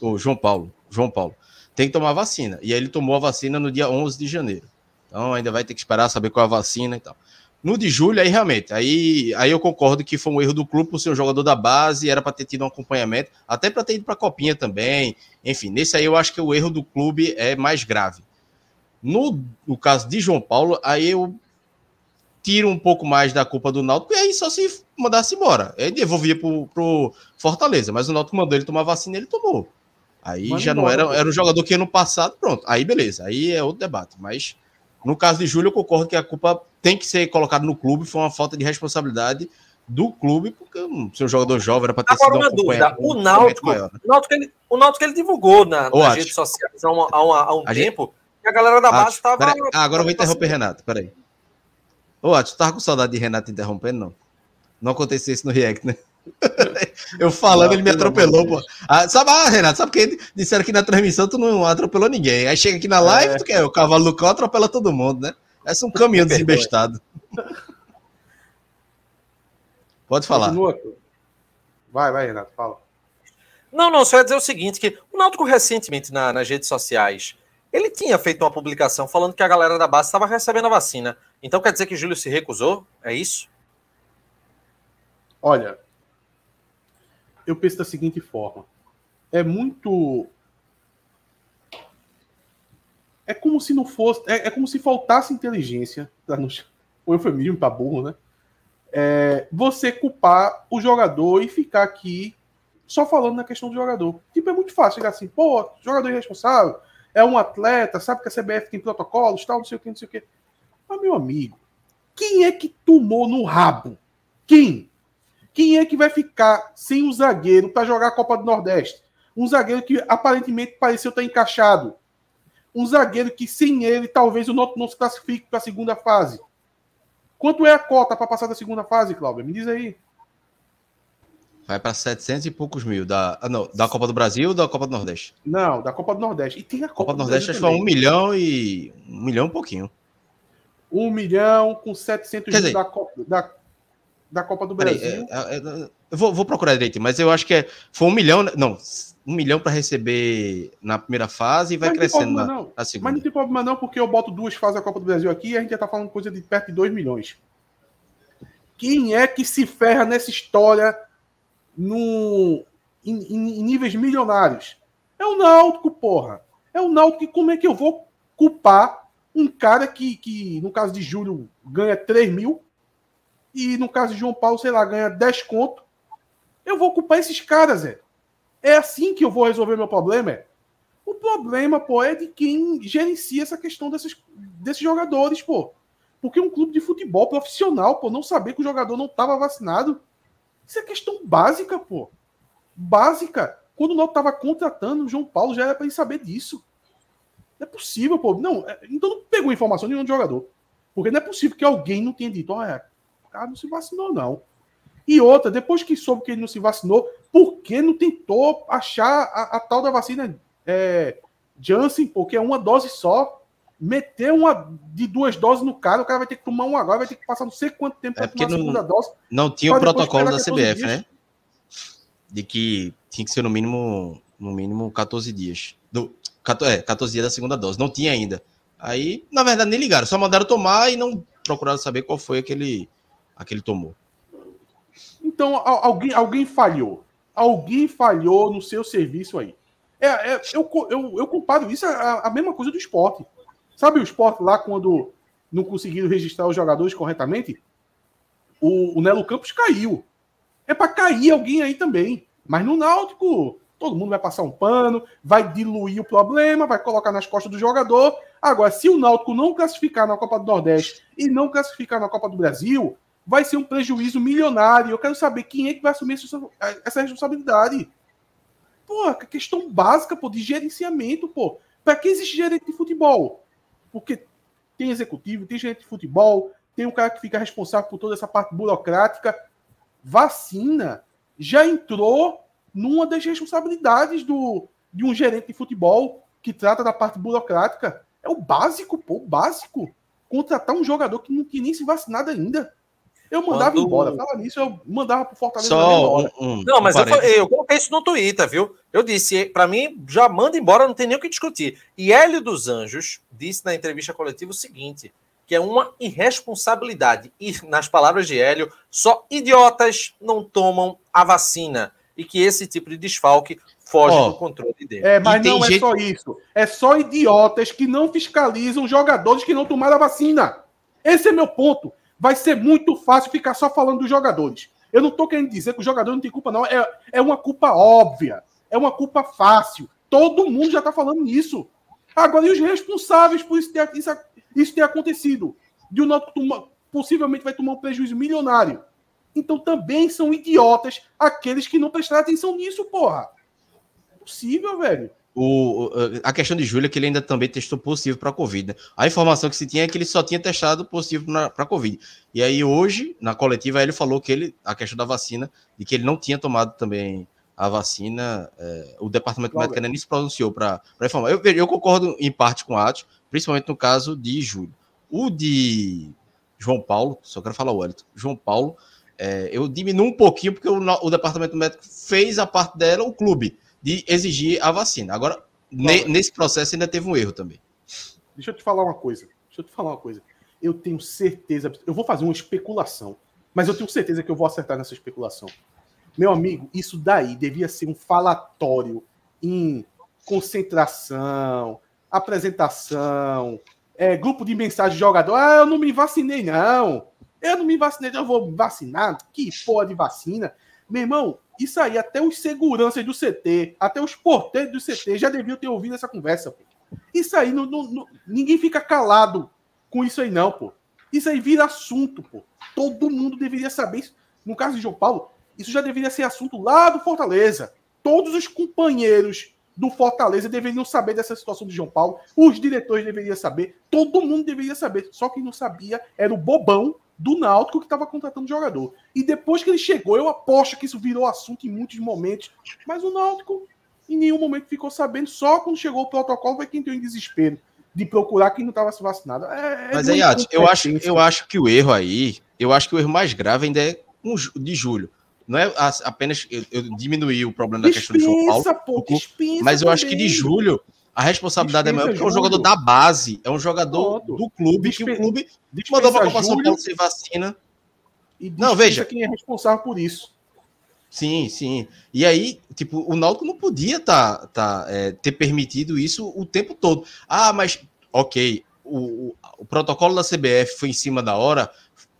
O João Paulo, João Paulo. Tem que tomar vacina. E aí ele tomou a vacina no dia 11 de janeiro. Então ainda vai ter que esperar saber qual é a vacina e tal. No de julho, aí realmente, aí, aí eu concordo que foi um erro do clube por ser um jogador da base, era para ter tido um acompanhamento, até para ter ido para a Copinha também. Enfim, nesse aí eu acho que o erro do clube é mais grave. No, no caso de João Paulo, aí eu tiro um pouco mais da culpa do Náutico e aí só se mandasse embora. Ele devolvia pro, pro Fortaleza, mas o Náutico mandou ele tomar vacina ele tomou. Aí Mano já não era, era um jogador que ano passado, pronto. Aí beleza, aí é outro debate. Mas no caso de Júlio, eu concordo que a culpa tem que ser colocada no clube, foi uma falta de responsabilidade do clube, porque um, seu jogador jovem era para ter Agora, sido uma dúvida, o Náutico, maior, né? o Náutico, ele, o Náutico ele divulgou na, nas redes sociais há, uma, há, uma, há um a tempo gente... que a galera da base estava... Ah, agora eu vou interromper Renato, peraí. Ô, tu tava com saudade de Renato interrompendo, não? Não aconteceu isso no React, né? (laughs) Eu falando, não, ele me atropelou, pô. Ah, sabe, ah, Renato, sabe que disseram que na transmissão tu não atropelou ninguém. Aí chega aqui na live, é. tu quer o cavalo do cão atropela todo mundo, né? Essa é um caminhão desembestado. Pode falar. Continua. Vai, vai, Renato, fala. Não, não, só ia dizer o seguinte, que o Náutico recentemente na, nas redes sociais, ele tinha feito uma publicação falando que a galera da base estava recebendo a vacina. Então quer dizer que Júlio se recusou? É isso? Olha, eu penso da seguinte forma. É muito. É como se não fosse. É, é como se faltasse inteligência. Tá no... O eufemismo para burro, né? É, você culpar o jogador e ficar aqui só falando na questão do jogador. Tipo, é muito fácil chegar assim, pô, jogador irresponsável, é um atleta, sabe que a CBF tem protocolos, tal, não sei o que, não sei o que. Mas, meu amigo, quem é que tomou no rabo? Quem? Quem é que vai ficar sem um zagueiro para jogar a Copa do Nordeste? Um zagueiro que aparentemente pareceu estar encaixado. Um zagueiro que sem ele talvez o Noto não se classifique para a segunda fase. Quanto é a cota para passar da segunda fase, Cláudio? Me diz aí. Vai para 700 e poucos mil. Da, ah, não, da Copa do Brasil ou da Copa do Nordeste? Não, da Copa do Nordeste. E tem a Copa, Copa do Nordeste, acho que foi um milhão e. Um milhão e pouquinho. Um milhão com 700 mil da, da, da Copa do Brasil. Peraí, é, é, é, eu vou, vou, procurar direito, mas eu acho que é, foi um milhão. Não, um milhão para receber na primeira fase e vai crescendo na, na, segunda. Mas não tem problema, não, porque eu boto duas fases da Copa do Brasil aqui e a gente já tá falando coisa de perto de 2 milhões. Quem é que se ferra nessa história no, em, em, níveis milionários. É o Náutico, porra. É o Náutico. Como é que eu vou culpar um cara que, que no caso de Júlio, ganha 3 mil e no caso de João Paulo, sei lá, ganha 10 conto? Eu vou culpar esses caras, Zé. É assim que eu vou resolver meu problema, é? O problema, pô, é de quem gerencia essa questão desses, desses jogadores, pô. Porque um clube de futebol profissional, pô, não saber que o jogador não estava vacinado isso é questão básica, pô. Básica. Quando o Náutico contratando o João Paulo, já era para ele saber disso. Não é possível, pô. Não, é, então não pegou informação nenhum do jogador. Porque não é possível que alguém não tenha dito, olha, o cara não se vacinou, não. E outra, depois que soube que ele não se vacinou, por que não tentou achar a, a tal da vacina é, Janssen, porque é uma dose só? Meter uma de duas doses no cara, o cara vai ter que tomar uma agora, vai ter que passar não sei quanto tempo para é tomar a segunda não, dose. Não tinha o protocolo da CBF, dias. né? De que tinha que ser no mínimo, no mínimo 14 dias. Do, 14, é, 14 dias da segunda dose. Não tinha ainda. Aí, na verdade, nem ligaram, só mandaram tomar e não procuraram saber qual foi aquele, aquele tomou. Então, alguém, alguém falhou. Alguém falhou no seu serviço aí. É, é eu, eu, eu comparo isso a, a mesma coisa do esporte. Sabe o esporte lá quando não conseguiram registrar os jogadores corretamente? O, o Nelo Campos caiu. É para cair alguém aí também. Mas no Náutico, todo mundo vai passar um pano, vai diluir o problema, vai colocar nas costas do jogador. Agora, se o Náutico não classificar na Copa do Nordeste e não classificar na Copa do Brasil, vai ser um prejuízo milionário. Eu quero saber quem é que vai assumir essa responsabilidade. Pô, questão básica, pô, de gerenciamento, pô. Para que existe gerente de futebol? Porque tem executivo, tem gente de futebol, tem um cara que fica responsável por toda essa parte burocrática. Vacina já entrou numa das responsabilidades do, de um gerente de futebol que trata da parte burocrática. É o básico, pô, o básico. Contratar um jogador que não tinha nem se vacinado ainda. Eu mandava Quando... embora. Fala nisso, eu mandava pro Fortaleza. Só um, um, não, mas um eu, eu, coloquei isso no Twitter, viu? Eu disse, para mim, já manda embora, não tem nem o que discutir. E Hélio dos Anjos disse na entrevista coletiva o seguinte: que é uma irresponsabilidade. E, nas palavras de Hélio, só idiotas não tomam a vacina. E que esse tipo de desfalque foge oh, do controle dele. É, mas não é só isso. É só idiotas que não fiscalizam jogadores que não tomaram a vacina. Esse é meu ponto vai ser muito fácil ficar só falando dos jogadores. Eu não estou querendo dizer que o jogador não tem culpa, não. É, é uma culpa óbvia. É uma culpa fácil. Todo mundo já está falando nisso. Agora, e os responsáveis por isso ter, isso, isso ter acontecido? De o Náutico possivelmente vai tomar um prejuízo milionário. Então também são idiotas aqueles que não prestaram atenção nisso, porra. É possível, velho o, a questão de Júlia é que ele ainda também testou positivo para a Covid. Né? A informação que se tinha é que ele só tinha testado positivo para a Covid. E aí hoje, na coletiva, ele falou que ele, a questão da vacina, de que ele não tinha tomado também a vacina, é, o departamento médico ainda nem se pronunciou para informar. Eu, eu concordo em parte com o Atos, principalmente no caso de Júlio. O de João Paulo, só quero falar o Wellington, João Paulo, é, eu diminuo um pouquinho porque o, o departamento médico fez a parte dela, o clube de exigir a vacina. Agora, ne, nesse processo ainda teve um erro também. Deixa eu te falar uma coisa. Deixa eu te falar uma coisa. Eu tenho certeza, eu vou fazer uma especulação, mas eu tenho certeza que eu vou acertar nessa especulação. Meu amigo, isso daí devia ser um falatório em concentração, apresentação, é, grupo de mensagem de jogador. Ah, eu não me vacinei, não. Eu não me vacinei, eu vou vacinar. Que porra de vacina. Meu irmão, isso aí, até os seguranças do CT, até os porteiros do CT já deviam ter ouvido essa conversa, pô. Isso aí, não, não, não, ninguém fica calado com isso aí, não, pô. Isso aí vira assunto, pô. Todo mundo deveria saber isso. No caso de João Paulo, isso já deveria ser assunto lá do Fortaleza. Todos os companheiros do Fortaleza deveriam saber dessa situação de João Paulo. Os diretores deveriam saber. Todo mundo deveria saber. Só quem não sabia era o bobão do Náutico que estava contratando jogador. E depois que ele chegou, eu aposto que isso virou assunto em muitos momentos. Mas o Náutico em nenhum momento ficou sabendo, só quando chegou o protocolo foi quem entrou em desespero de procurar quem não estava se vacinado. É, é Mas aí, eu acho, eu acho que o erro aí, eu acho que o erro mais grave ainda é de julho. Não é apenas eu, eu diminuí o problema da questão de João Paulo, pô, mas eu também. acho que de julho a responsabilidade dispensa é maior porque é um jogador da base, é um jogador do clube que o clube mandou para a Copa São Paulo sem vacina. E não, veja quem é responsável por isso. Sim, sim. E aí, tipo, o Náutico não podia tá, tá, é, ter permitido isso o tempo todo. Ah, mas, ok, o, o, o, protocolo da CBF foi em cima da hora,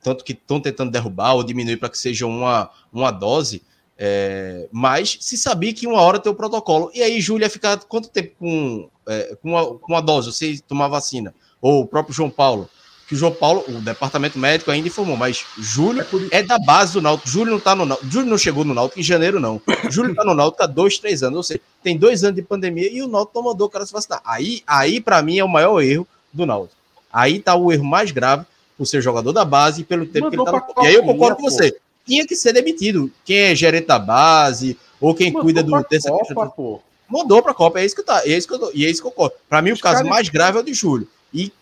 tanto que estão tentando derrubar ou diminuir para que seja uma, uma dose. É, mas se sabia que uma hora tem o protocolo. E aí, Júlia ficar quanto tempo com, é, com, uma, com uma dose, você tomar vacina? Ou o próprio João Paulo? Que o João Paulo, o departamento médico ainda informou, mas Júlio é, é da base do Náutico. Júlio não tá no Náutico. Júlio não chegou no Náutico em janeiro, não. Júlio tá no Náutico há dois, três anos. Ou seja, tem dois anos de pandemia e o Náutico não mandou o cara se vacinar. Aí, aí para mim, é o maior erro do Náutico. Aí tá o erro mais grave por ser jogador da base e pelo tempo mandou que ele tá no... E aí eu concordo com você tinha que ser demitido. Quem é gerente da base, ou quem cuida do dessa Copa, pô. Mandou para a Copa, é isso que tá, é isso que eu, e é isso que eu concordo. Para mim, Os o caso mais grave é o de Júlio. E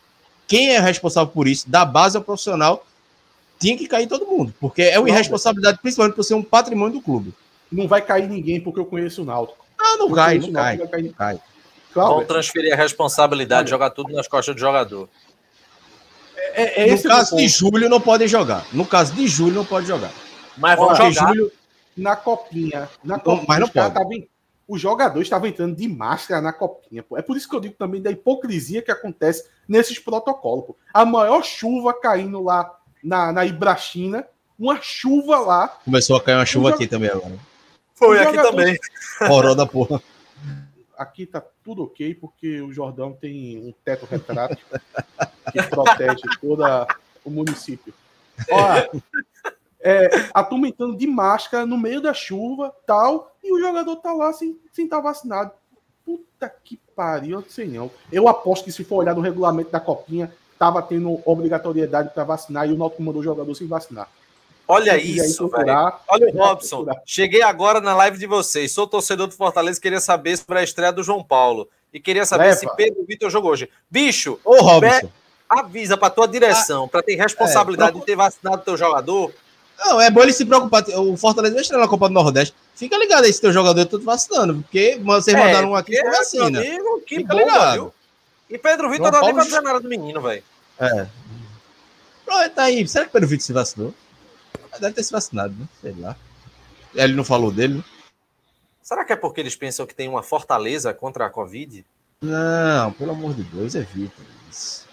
quem é responsável por isso, da base ao profissional, tinha que cair todo mundo, porque é uma irresponsabilidade, principalmente por ser um patrimônio do clube. Não vai cair ninguém, porque eu conheço o Náutico. Não, não cai, não cai, não cai. Claro, Vão transferir a responsabilidade, jogar tudo nas costas do jogador. É, é no caso de Júlio, não pode jogar. No caso de Júlio, não pode jogar. Mas vamos jogar. Júlio, na copinha. Na copinha mas não pode. Tava, os jogadores estavam entrando de máscara na copinha. Pô. É por isso que eu digo também da hipocrisia que acontece nesses protocolos. Pô. A maior chuva caindo lá na, na Ibrachina, uma chuva lá. Começou a cair uma chuva aqui também agora. Foi aqui também. Horror da porra. Aqui tá tudo ok, porque o Jordão tem um teto retrátil que protege todo o município. Olha, é, a turma entrando de máscara no meio da chuva, tal, e o jogador tá lá sem estar tá vacinado. Puta que pariu, eu não sei não. Eu aposto que se for olhar no regulamento da Copinha, tava tendo obrigatoriedade para vacinar e o Náutico mandou o jogador sem vacinar. Olha isso, procurar, Olha o Robson. Cheguei agora na live de vocês. Sou torcedor do Fortaleza queria saber sobre a estreia do João Paulo. E queria saber Leva. se Pedro Vitor jogou hoje. Bicho, Ô, Robson. avisa para tua direção, ah, para ter responsabilidade é, de ter vacinado teu jogador. Não, é bom ele se preocupar. O Fortaleza vai estrear na Copa do Nordeste. Fica ligado aí se teu jogador tá vacinando, porque vocês é, mandaram um aqui com vacina. Amigo, que Fica bom, ligado. Viu? E Pedro Vitor não dá nem pra dizer nada do menino, velho. É. Pronto, tá aí. Será que Pedro Vitor se vacinou? Deve ter se vacinado, né? Sei lá. Ele não falou dele, né? Será que é porque eles pensam que tem uma fortaleza contra a Covid? Não, pelo amor de Deus, evita isso.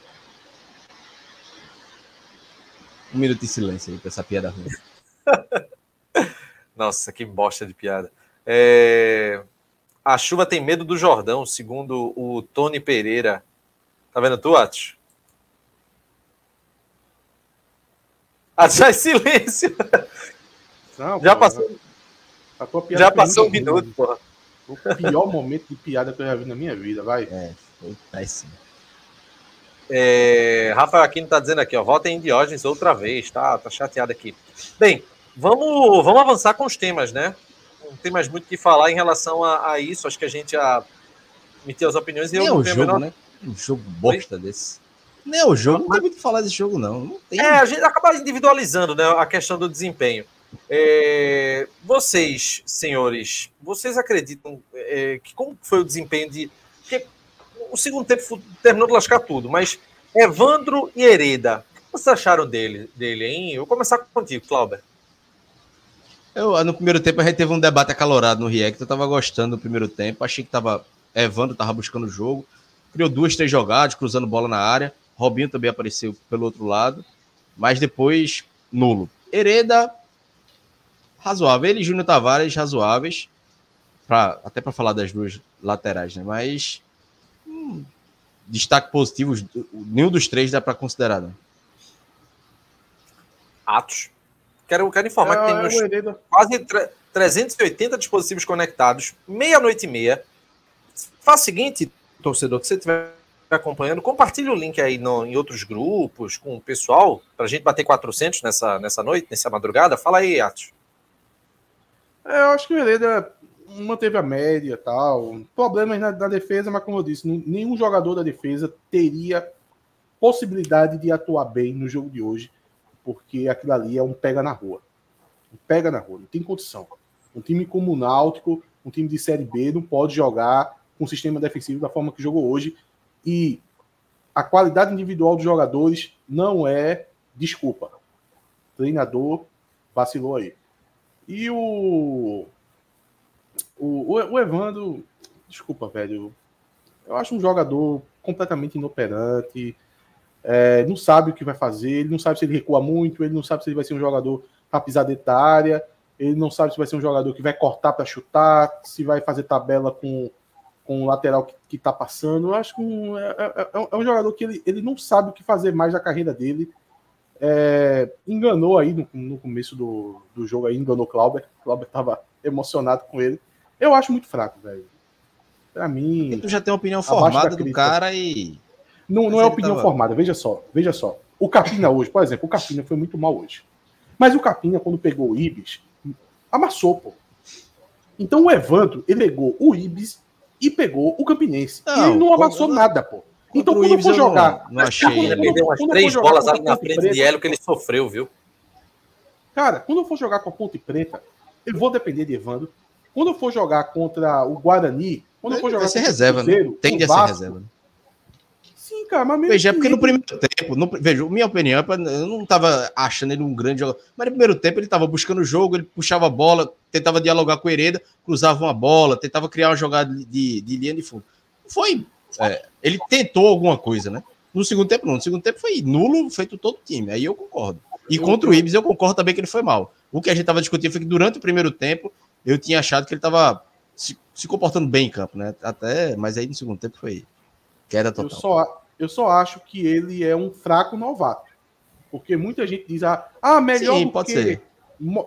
Um minuto de silêncio aí pra essa piada ruim. (laughs) Nossa, que bosta de piada. É... A chuva tem medo do Jordão, segundo o Tony Pereira. Tá vendo tu, Atos? Atos, silêncio. Não, já passou. já passou um minuto, porra. O pior momento de piada que eu já vi na minha vida, vai. É, foi péssimo. É, Rafael Aquino tá dizendo aqui, ó, votem em Diógenes outra vez, tá, tá chateado aqui. Bem, vamos, vamos avançar com os temas, né? Não tem mais muito o que falar em relação a, a, isso, acho que a gente já emitiu as opiniões e Nem eu é o jogo, menor... né? Um jogo bosta Oi? desse. Nem é o jogo, não tem muito falar desse jogo, não. não tem... É, a gente acaba individualizando né, a questão do desempenho. É, vocês, senhores, vocês acreditam é, que como foi o desempenho de. Porque o segundo tempo terminou de lascar tudo, mas Evandro e Hereda, o que vocês acharam dele, dele hein? Eu vou começar contigo, Clauber. Eu, no primeiro tempo a gente teve um debate acalorado no React, eu tava gostando do primeiro tempo, achei que tava. Evandro tava buscando o jogo, criou duas, três jogadas, cruzando bola na área. Robinho também apareceu pelo outro lado, mas depois nulo. Hereda razoável. Ele e Júnior Tavares, razoáveis. Pra, até para falar das duas laterais, né? Mas. Destaque positivo, nenhum dos três dá para considerar. Né? Atos. Quero, quero informar é, que temos é quase 380 dispositivos conectados, meia-noite e meia. Faz o seguinte, torcedor, que você estiver acompanhando, compartilhe o link aí no, em outros grupos, com o pessoal, para a gente bater 400 nessa, nessa noite, nessa madrugada. Fala aí, Atos. É, eu acho que o Hereda manteve a média tal. Problemas na, na, defesa, mas como eu disse, nenhum jogador da defesa teria possibilidade de atuar bem no jogo de hoje, porque aquilo ali é um pega na rua. Um pega na rua, não tem condição. Um time como o Náutico, um time de Série B, não pode jogar com um sistema defensivo da forma que jogou hoje. E a qualidade individual dos jogadores não é desculpa. O treinador vacilou aí. E o. O, o Evandro. Desculpa, velho. Eu acho um jogador completamente inoperante. É, não sabe o que vai fazer. Ele não sabe se ele recua muito. Ele não sabe se ele vai ser um jogador para pisar dentro da área. Ele não sabe se vai ser um jogador que vai cortar para chutar. Se vai fazer tabela com, com o lateral que, está passando. Eu acho que um, é, é, é, é, um jogador que ele, ele não sabe o que fazer mais na carreira dele. É, enganou aí no, no começo do, do, jogo, aí, enganou o Clauber. O Clauber estava emocionado com ele. Eu acho muito fraco, velho. Pra mim. E tu já tem uma opinião formada do cara e. Não, não é opinião tava... formada, veja só, veja só. O Capina hoje, por exemplo, o Capina foi muito mal hoje. Mas o Capina, quando pegou o Ibis, amassou, pô. Então o Evandro, ele pegou o Ibis e pegou o Campinense. Não, e ele não amassou nada, pô. Então, quando eu for jogar. Não, não achei. Ele perdeu umas três bolas ali na frente preta, de Hélio que ele sofreu, viu? Cara, quando eu for jogar com a Ponte Preta, eu vou depender de Evandro. Quando eu for jogar contra o Guarani, quando eu for jogar ser reserva, né? Tende a ser reserva. Sim, cara, mas mesmo Veja, é porque no primeiro tempo, no, veja, minha opinião, é eu não tava achando ele um grande jogador, mas no primeiro tempo ele tava buscando o jogo, ele puxava a bola, tentava dialogar com o Hereda, cruzava uma bola, tentava criar uma jogada de, de, de linha de fundo. Foi é, ele tentou alguma coisa, né? No segundo tempo, não. No segundo tempo foi nulo, feito todo o time. Aí eu concordo. E contra o Ibis, eu concordo também que ele foi mal. O que a gente estava discutindo foi que durante o primeiro tempo, eu tinha achado que ele estava se, se, comportando bem em campo, né? Até, mas aí no segundo tempo foi queda total. Eu só, eu só acho que ele é um fraco novato. Porque muita gente diz, ah, ah melhor Sim, do pode que. Ser.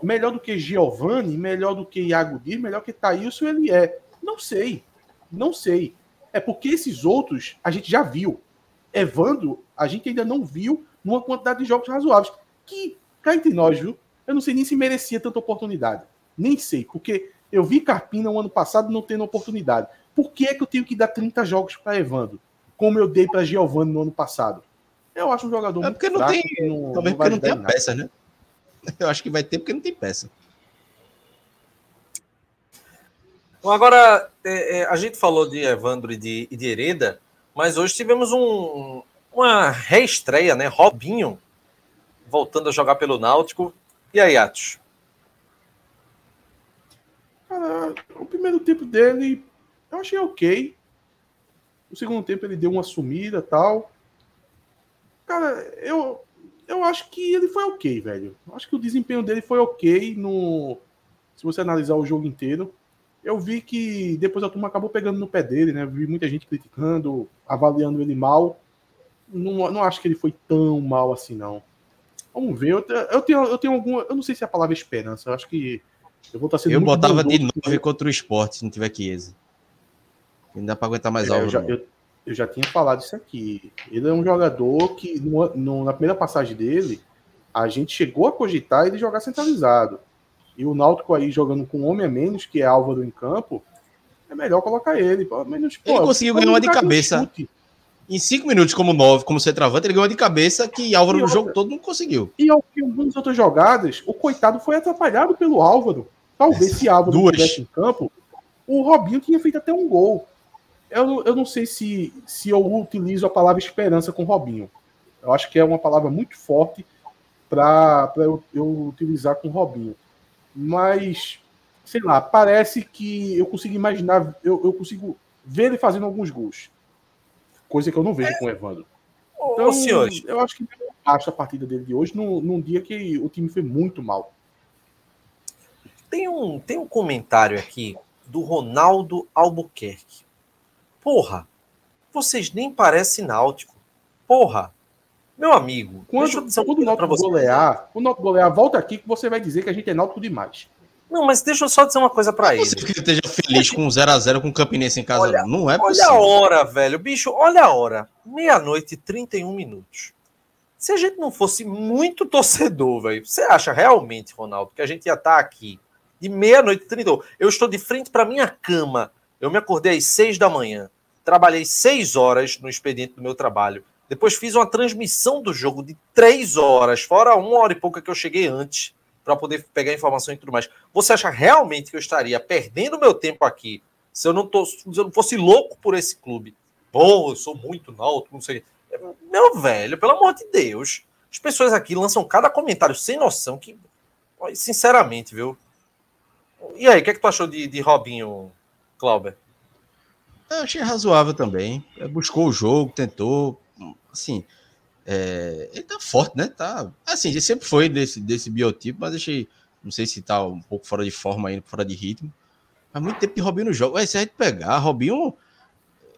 Melhor do que Giovanni, melhor do que Iago Dias, melhor que Thailson ele é. Não sei. Não sei. É porque esses outros a gente já viu. Evandro, a gente ainda não viu numa quantidade de jogos razoáveis. Que, cá entre nós, viu? Eu não sei nem se merecia tanta oportunidade. Nem sei, porque eu vi Carpina o ano passado não tendo oportunidade. Por que é que eu tenho que dar 30 jogos para Evandro? Como eu dei para Giovanni no ano passado? Eu acho um jogador é porque não fraco, tem, não, talvez não porque não tem a peça, né? (laughs) Eu acho que vai ter porque não tem peça. Bom, agora, é, é, a gente falou de Evandro e de, e de Hereda, mas hoje tivemos um, uma reestreia, né? Robinho voltando a jogar pelo Náutico. E aí, Atos? Cara, o primeiro tempo dele eu achei ok. O segundo tempo ele deu uma sumida tal. Cara, eu, eu acho que ele foi ok, velho. Eu acho que o desempenho dele foi ok no. Se você analisar o jogo inteiro. Eu vi que depois a turma acabou pegando no pé dele, né? Vi muita gente criticando, avaliando ele mal. Não, não acho que ele foi tão mal assim, não. Vamos ver. Eu, eu, tenho, eu tenho alguma. Eu não sei se a palavra é esperança. Eu acho que. Eu vou estar sendo Eu botava de 9 contra o esporte se não tiver Chiesa. Não dá para aguentar mais é, algo. Eu já, eu, eu já, tinha falado isso aqui. Ele é um jogador que, no, no, na primeira passagem dele, a gente chegou a cogitar ele jogar centralizado. E o Náutico aí jogando com um homem a menos, que é Álvaro em campo, é melhor colocar ele. Pelo menos, pô, ele conseguiu ganhar uma de cabeça. Em cinco minutos, como nove, como centroavante, ele ganhou de cabeça que Álvaro e no outra, jogo todo não conseguiu. E algumas outras jogadas, o coitado foi atrapalhado pelo Álvaro. Talvez se Álvaro Duas. estivesse em campo, o Robinho tinha feito até um gol. Eu, eu não sei se, se eu utilizo a palavra esperança com Robinho. Eu acho que é uma palavra muito forte para eu, eu utilizar com Robinho. Mas, sei lá, parece que eu consigo imaginar, eu, eu consigo ver ele fazendo alguns gols. Coisa que eu não vejo é. com o Evandro. Então, Ô, senhores. eu acho que acho a partida dele de hoje num, num dia que o time foi muito mal. Tem um, tem um comentário aqui do Ronaldo Albuquerque. Porra, vocês nem parecem náutico. Porra, meu amigo. Quando, quando o Náutico golear, o Náutico golear, volta aqui que você vai dizer que a gente é náutico demais. Não, mas deixa eu só dizer uma coisa para ele. Você que esteja feliz com 0x0 com o Campinense em casa, olha, não é possível. Olha a hora, velho. Bicho, olha a hora. Meia-noite e 31 minutos. Se a gente não fosse muito torcedor, velho, você acha realmente, Ronaldo, que a gente ia estar tá aqui de meia-noite e 31? Eu estou de frente para minha cama eu me acordei às seis da manhã, trabalhei seis horas no expediente do meu trabalho. Depois fiz uma transmissão do jogo de três horas, fora uma hora e pouca que eu cheguei antes, para poder pegar informação e tudo mais. Você acha realmente que eu estaria perdendo meu tempo aqui se eu não, tô, se eu não fosse louco por esse clube? Pô, eu sou muito náutico, não sei. Meu velho, pelo amor de Deus. As pessoas aqui lançam cada comentário sem noção que, sinceramente, viu? E aí, o que, é que tu achou de, de Robinho, Clauber? Eu achei razoável também. Buscou o jogo, tentou. Assim, é, ele tá forte, né? Tá, assim, ele sempre foi desse, desse biotipo, mas achei. Não sei se tá um pouco fora de forma ainda, fora de ritmo. Mas muito tempo que Robinho não joga. Ué, se a gente pegar, Robinho.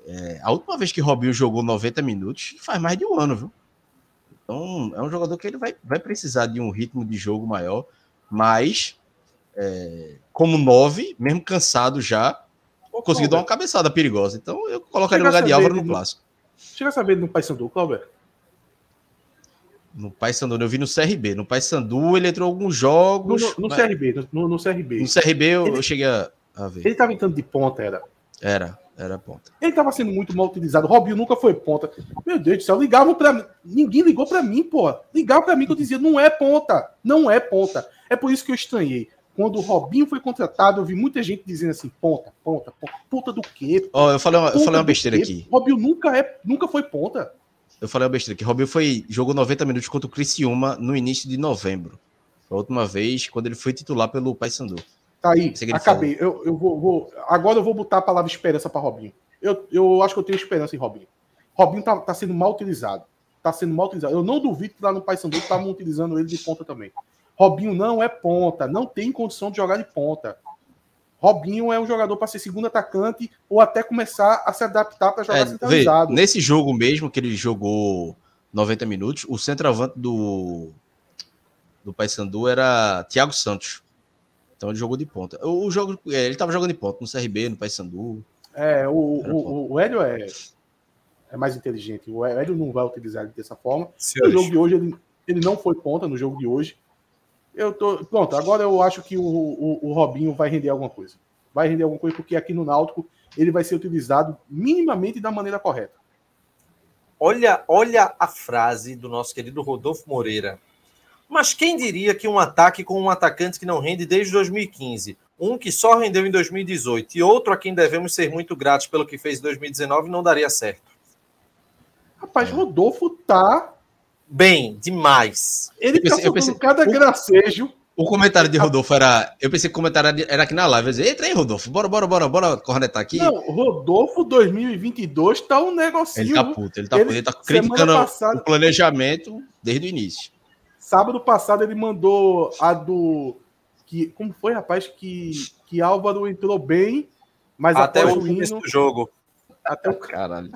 É, a última vez que Robinho jogou 90 minutos faz mais de um ano, viu? Então, é um jogador que ele vai, vai precisar de um ritmo de jogo maior, mas é, como nove, mesmo cansado já, conseguiu dar uma cabeçada perigosa. Então eu colocaria no lugar de Álvaro no clássico. Chega a saber no Paysandu, Cláudio? No Paysandu, eu vi no CRB. No Paysandu ele entrou alguns jogos. No, no, mas... CRB, no, no, CRB. No CRB eu, ele, eu cheguei a, a, ver. Ele estava entrando de ponta, era? Era, era ponta. Ele estava sendo muito mal utilizado. Robinho nunca foi ponta. Meu Deus do céu, ligavam para mim. Ninguém ligou para mim, pô. Ligavam para mim que eu dizia, não é ponta. Não é ponta. É por isso que eu estranhei. Quando o Robinho foi contratado, eu vi muita gente dizendo assim: ponta, ponta, ponta, ponta do quê? Ó, oh, eu falei uma, eu falei uma besteira aqui. Robinho nunca, é, nunca foi ponta. Eu falei uma besteira aqui. Robinho foi, jogou 90 minutos contra o Criciúma no início de novembro. A última vez, quando ele foi titular pelo Paysandu. Tá aí, acabei. Eu, eu vou, vou, agora eu vou botar a palavra esperança para Robinho. Eu, eu acho que eu tenho esperança em Robinho. Robinho tá, tá sendo mal utilizado. Tá sendo mal utilizado. Eu não duvido que lá no Paysandu estavam utilizando ele de ponta também. Robinho não é ponta, não tem condição de jogar de ponta. Robinho é um jogador para ser segundo atacante ou até começar a se adaptar para jogar é, centralizado. Vê, nesse jogo mesmo que ele jogou 90 minutos, o centroavante do do Paysandu era Thiago Santos. Então ele jogou de ponta. O, o jogo, é, ele estava jogando de ponta no CRB, no Paysandu. É, o, o, o, Hélio é, é mais inteligente. O Hélio não vai utilizar ele dessa forma. Senhores. No jogo de hoje ele, ele não foi ponta no jogo de hoje. Eu tô. Pronto, agora eu acho que o, o, o, Robinho vai render alguma coisa. Vai render alguma coisa, porque aqui no Náutico ele vai ser utilizado minimamente da maneira correta. olha, olha a frase do nosso querido Rodolfo Moreira. Mas quem diria que um ataque com um atacante que não rende desde 2015, um que só rendeu em 2018 e outro a quem devemos ser muito gratos pelo que fez em 2019 não daria certo? Rapaz, Rodolfo tá bem demais. Ele tá soltando pensei, cada gracejo o comentário de Rodolfo era. Eu pensei que o comentário era aqui na live. Eu disse, entra aí, Rodolfo. Bora, bora, bora, bora cornetar aqui. Não, Rodolfo 2022 tá um negocinho. Ele tá puto, ele tá ele, puto. Ele tá criticando passada, o planejamento desde o início. Sábado passado ele mandou a do. Que, como foi, rapaz? Que, que Álvaro entrou bem, mas até o início do jogo. Até o. Caralho.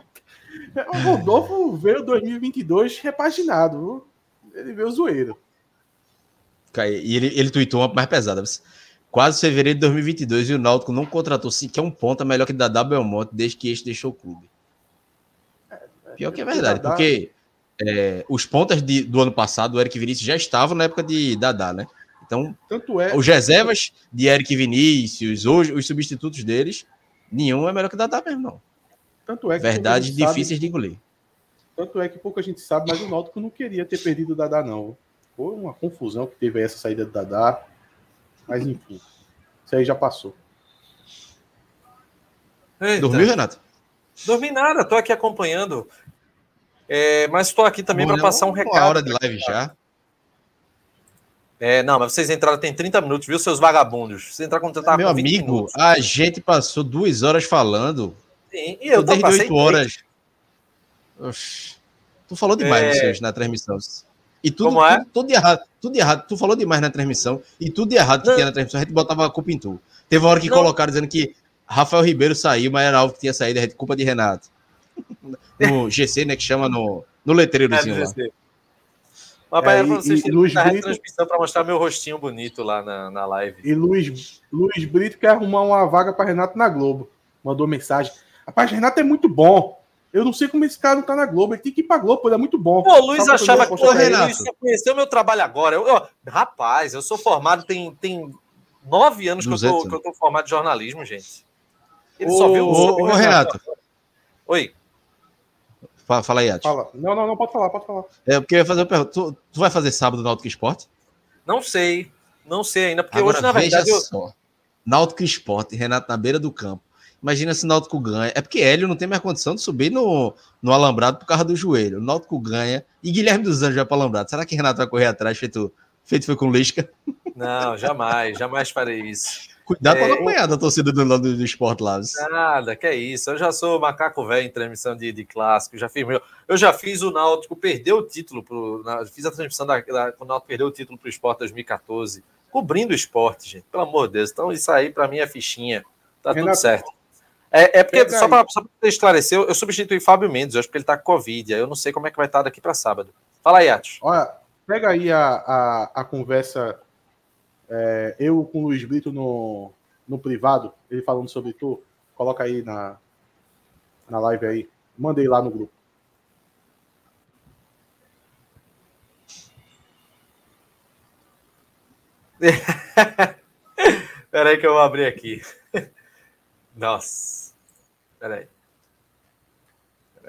O Rodolfo veio 2022 repaginado. Ele veio zoeiro. E ele, ele tweetou uma mais pesada. Quase fevereiro de 2022 e o Náutico não contratou sequer um ponta melhor que Dadá Belmonte desde que este deixou o clube. Pior que é verdade, porque é, os pontas de, do ano passado, o Eric Vinícius já estavam na época de Dadá, né? Então, Tanto é... os reservas de Eric Vinícius, hoje, os substitutos deles, nenhum é melhor que Dadá mesmo, não. Tanto é que Verdades difíceis sabe... de engolir. Tanto é que pouca gente sabe, mas o Náutico não queria ter perdido o Dadá, não. Foi uma confusão que teve essa saída do Dadá. Mas enfim, isso aí já passou. Eita. Dormiu, Renato? Dormi nada, tô aqui acompanhando. É, mas estou aqui também para passar um recado. Uma hora de live já. É, não, mas vocês entraram tem 30 minutos, viu, seus vagabundos? Você entrar com é, Meu amigo, minutos. a gente passou duas horas falando. Sim, e eu tô desde 8 horas. Oxi. Tu falou demais é... na transmissão. E tudo, Como é? tudo, tudo, errado, tudo errado. Tu falou demais na transmissão e tudo errado que não. tinha na transmissão, a gente botava a culpa em tu. Teve uma hora que não. colocaram dizendo que Rafael Ribeiro saiu, mas era algo que tinha saído, é culpa de Renato. (laughs) No GC, né, que chama no, no letreirozinho é, lá. Papai, é, vocês e, Luiz Brito... transmissão para mostrar meu rostinho bonito lá na, na live. E Luiz, Luiz Brito quer arrumar uma vaga para Renato na Globo. Mandou mensagem. Rapaz, Renato é muito bom. Eu não sei como esse cara não tá na Globo. Ele tem que ir pra Globo, ele é muito bom. Pô, o Luiz achava que o Luiz conheceu meu trabalho agora. Eu, eu, rapaz, eu sou formado, tem, tem nove anos que eu, tô, que eu tô formado de jornalismo, gente. Ele ô, só viu o. Ô, Renato. Oi. Fala, fala aí, Ati. Fala. Não, não, não, pode falar, pode falar. É, porque eu ia fazer uma pergunta. Tu, tu vai fazer sábado no Náutico Esporte? Não sei. Não sei ainda, porque Agora, hoje, na verdade. Eu... Só. Náutico Esporte, Renato na beira do campo. Imagina se o Náutico ganha. É porque Hélio não tem mais condição de subir no, no alambrado por causa do joelho. O Náutico ganha e Guilherme dos Anjos vai para o alambrado. Será que Renato vai correr atrás, feito, feito foi com Lisca? (laughs) Não, jamais, jamais farei isso. Cuidado é, para não apanhar da torcida do, do, do Sport lá. Nada, que é isso. Eu já sou macaco velho em transmissão de, de clássico. Já fiz meu, eu já fiz o Náutico perder o título. Pro, na, fiz a transmissão da, da, quando o Náutico perdeu o título para o Sport 2014. Cobrindo o esporte, gente. Pelo amor de Deus. Então, isso aí para mim é fichinha. Tá Renato, tudo certo. É, é porque, só para esclarecer, eu substituí Fábio Mendes, hoje porque ele está com Covid. Aí eu não sei como é que vai estar daqui para sábado. Fala aí, Atos. Olha, pega aí a, a, a conversa, é, eu com o Luiz Brito no, no privado, ele falando sobre tu. Coloca aí na, na live aí. Mandei lá no grupo. (laughs) Peraí que eu vou abrir aqui. Nossa. Peraí.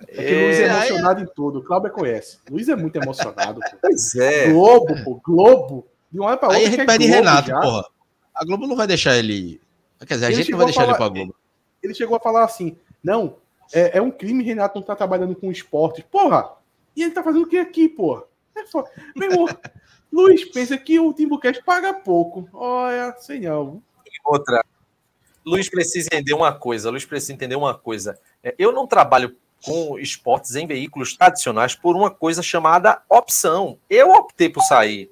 É que o Luiz é, é emocionado é... em tudo. O Cláudio conhece. O Luiz é muito emocionado. Pois é. Globo, pô. Globo. De uma hora pra outra. Aí a gente pede Renato, já. porra. A Globo não vai deixar ele. Quer dizer, a ele gente não vai deixar falar... ele pra Globo. Ele chegou a falar assim: não, é, é um crime Renato não tá trabalhando com esporte. Porra! E ele tá fazendo o que aqui, porra? É foda. Meu irmão, (laughs) Luiz pensa que o Timbucast paga pouco. Olha, sei não. E outra, Luiz precisa entender uma coisa. Luiz precisa entender uma coisa. É, eu não trabalho com esportes em veículos tradicionais por uma coisa chamada opção. Eu optei por sair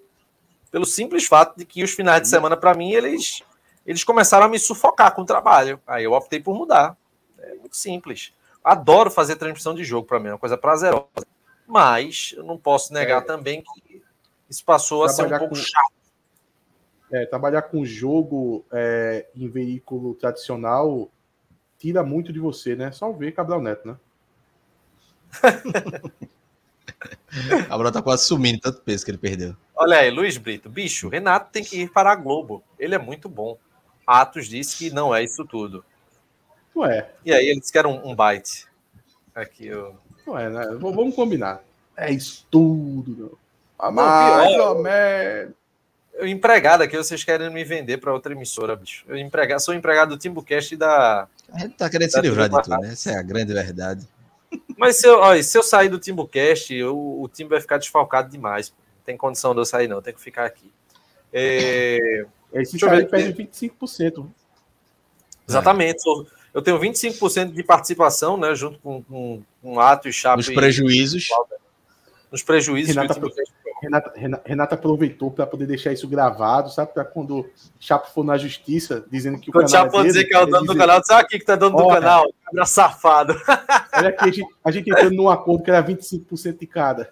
pelo simples fato de que os finais de semana para mim eles eles começaram a me sufocar com o trabalho. Aí eu optei por mudar. É muito simples. Adoro fazer transmissão de jogo para mim, é uma coisa prazerosa. Mas eu não posso negar é, também que isso passou a ser um pouco com... chato é, trabalhar com jogo é, em veículo tradicional tira muito de você, né? Só ver Cabral Neto, né? (laughs) Cabral tá quase sumindo tanto peso que ele perdeu. Olha aí, Luiz Brito, bicho, Renato tem que ir para a Globo. Ele é muito bom. Atos disse que não é isso tudo. Ué. E aí ele disse que era um, um byte. Aqui, eu... Não é, né? Vamos combinar. É isso tudo, não. A mais ou menos. Eu empregado aqui, vocês querem me vender para outra emissora, bicho. Eu empregado, sou empregado do Timbucast e da. A gente tá querendo se livrar de tudo, né? Essa é a grande verdade. Mas se eu, ó, se eu sair do Timbucast, o, o time vai ficar desfalcado demais. Não tem condição de eu sair, não. Tem que ficar aqui. É... Esse cara perde 25%. Exatamente. Eu tenho 25% de participação, né? Junto com, com, com Ato e Chapo. Os prejuízos. Nos prejuízos. Renata, Renata, Renata, aproveitou para poder deixar isso gravado, sabe? Para quando Chapo for na justiça, dizendo que o quando canal. Chapo é dele, dizer que é o dono dizer, do canal, sabe aqui que tá dono do canal? Cabra safado. (laughs) Olha aqui, a gente, a gente entrando num acordo que era 25% de cada.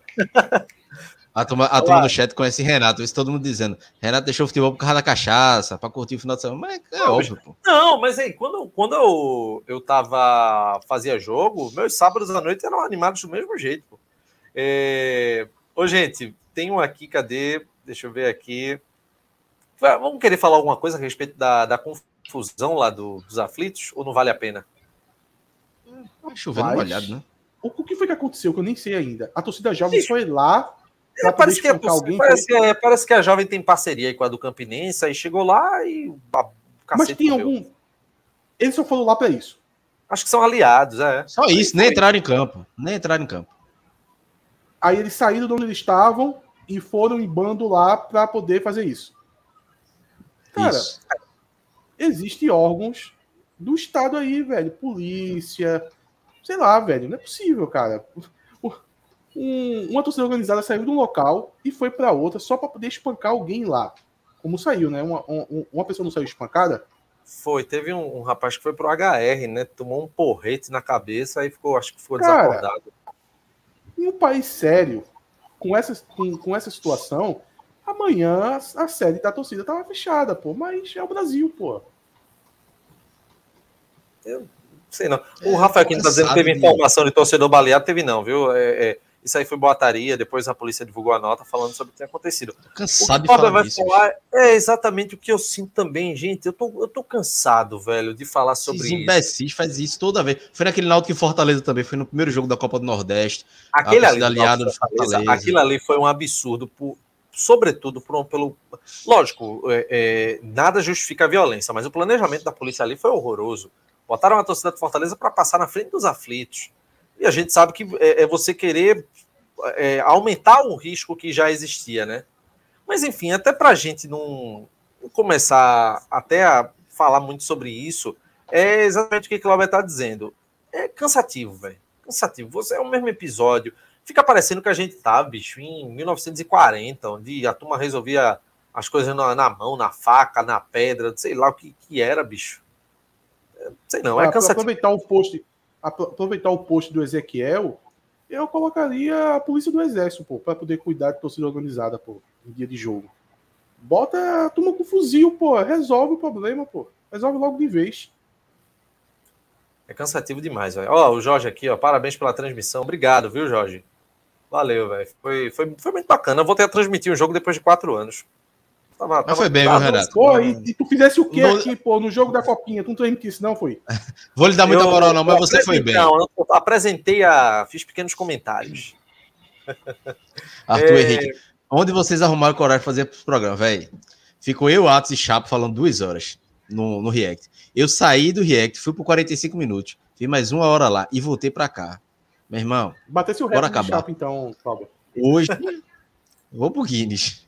A turma, a turma no chat conhece Renato, isso todo mundo dizendo. Renato deixou o futebol por causa da cachaça, para curtir o final de semana. Mas é não, óbvio, pô. Não, mas aí, quando, quando eu, eu tava. fazia jogo, meus sábados à noite eram animados do mesmo jeito, pô. É... Ô, gente, tem um aqui, cadê? Deixa eu ver aqui. Vamos querer falar alguma coisa a respeito da, da confusão lá do, dos aflitos, ou não vale a pena? Deixa eu ver uma olhada, né? O que foi que aconteceu que eu nem sei ainda? A torcida jovem Sim. foi lá é, parece, que é, alguém parece, que é, parece que a jovem tem parceria com a do Campinense, aí chegou lá e. Mas tem algum. Eles só foram lá para isso. Acho que são aliados, é. Só isso, nem entraram em campo. Nem entraram em campo. Aí eles saíram de onde eles estavam e foram em bando lá para poder fazer isso. Cara, isso. existe órgãos do Estado aí, velho. Polícia. Sei lá, velho. Não é possível, cara um, uma torcida organizada saiu de um local e foi para outra só para poder espancar alguém lá. Como saiu, né? Uma, uma, uma pessoa não saiu espancada? Foi, teve um, um, rapaz que foi pro HR, né? Tomou um porrete na cabeça e ficou, acho que ficou Cara, desacordado. Em um país sério, com essa, com, com essa situação, amanhã a sede da torcida tava fechada, pô. Mas é o Brasil, pô. Eu sei não. O Rafael aqui tá dizendo que teve informação de torcedor baleado, teve não, viu? É, é, isso aí foi boataria, depois a polícia divulgou a nota falando sobre o que tinha acontecido. Cansado de falar vai disso, falar é exatamente o que eu sinto também, gente. Eu tô, eu tô cansado, velho, de falar sobre Esses isso. imbecis faz isso toda vez. Foi naquele Náutico em Fortaleza também, foi no primeiro jogo da Copa do Nordeste. Aquele ali, aliado Fortaleza, Fortaleza. Aquilo ali foi um absurdo, por, sobretudo por, pelo... Lógico, é, é, nada justifica a violência, mas o planejamento da polícia ali foi horroroso. Botaram a torcida de Fortaleza para passar na frente dos aflitos. E a gente sabe que é, é você querer é, aumentar um risco que já existia, né? Mas enfim, até para a gente não começar até a falar muito sobre isso, é exatamente o que o Cláudio está dizendo. É cansativo, velho. Cansativo. Você é o mesmo episódio. Fica parecendo que a gente tá, bicho, em 1940, onde a turma resolvia as coisas na, na mão, na faca, na pedra, sei lá o que, que era, bicho. Sei não, é cansativo. Aproveitar o post aproveitar o post do Ezequiel, eu colocaria a polícia do exército, pô, para poder cuidar de torcida organizada, pô, em dia de jogo. Bota a turma com fuzil, pô, resolve o problema, pô. Resolve logo de vez. É cansativo demais, velho. Ó, o Jorge aqui, ó, parabéns pela transmissão. Obrigado, viu, Jorge? Valeu, velho. Foi, foi, foi muito bacana. Eu vou ter a transmitir o jogo depois de quatro anos. Tava, tava, Mas foi bem, tava, viu, Renato? Pô, e, e, tu fizesse o quê aqui, pô, no jogo da Copinha? Tu não transmitisse, não, foi? (laughs) Vou lhe dar muita eu, moral, não, mas você foi bem. Não, eu apresentei a. Fiz pequenos comentários. (laughs) Arthur é... Henrique, onde vocês arrumaram coragem de fazer os programas, velho? Ficou eu, Atos e Chapo falando duas horas no, no React. Eu saí do React, fui por 45 minutos, fiz mais uma hora lá e voltei para cá. Meu irmão, Batesse o bora acabar. Chapo, então, Fábio. Hoje, (laughs) vou pro Guinness.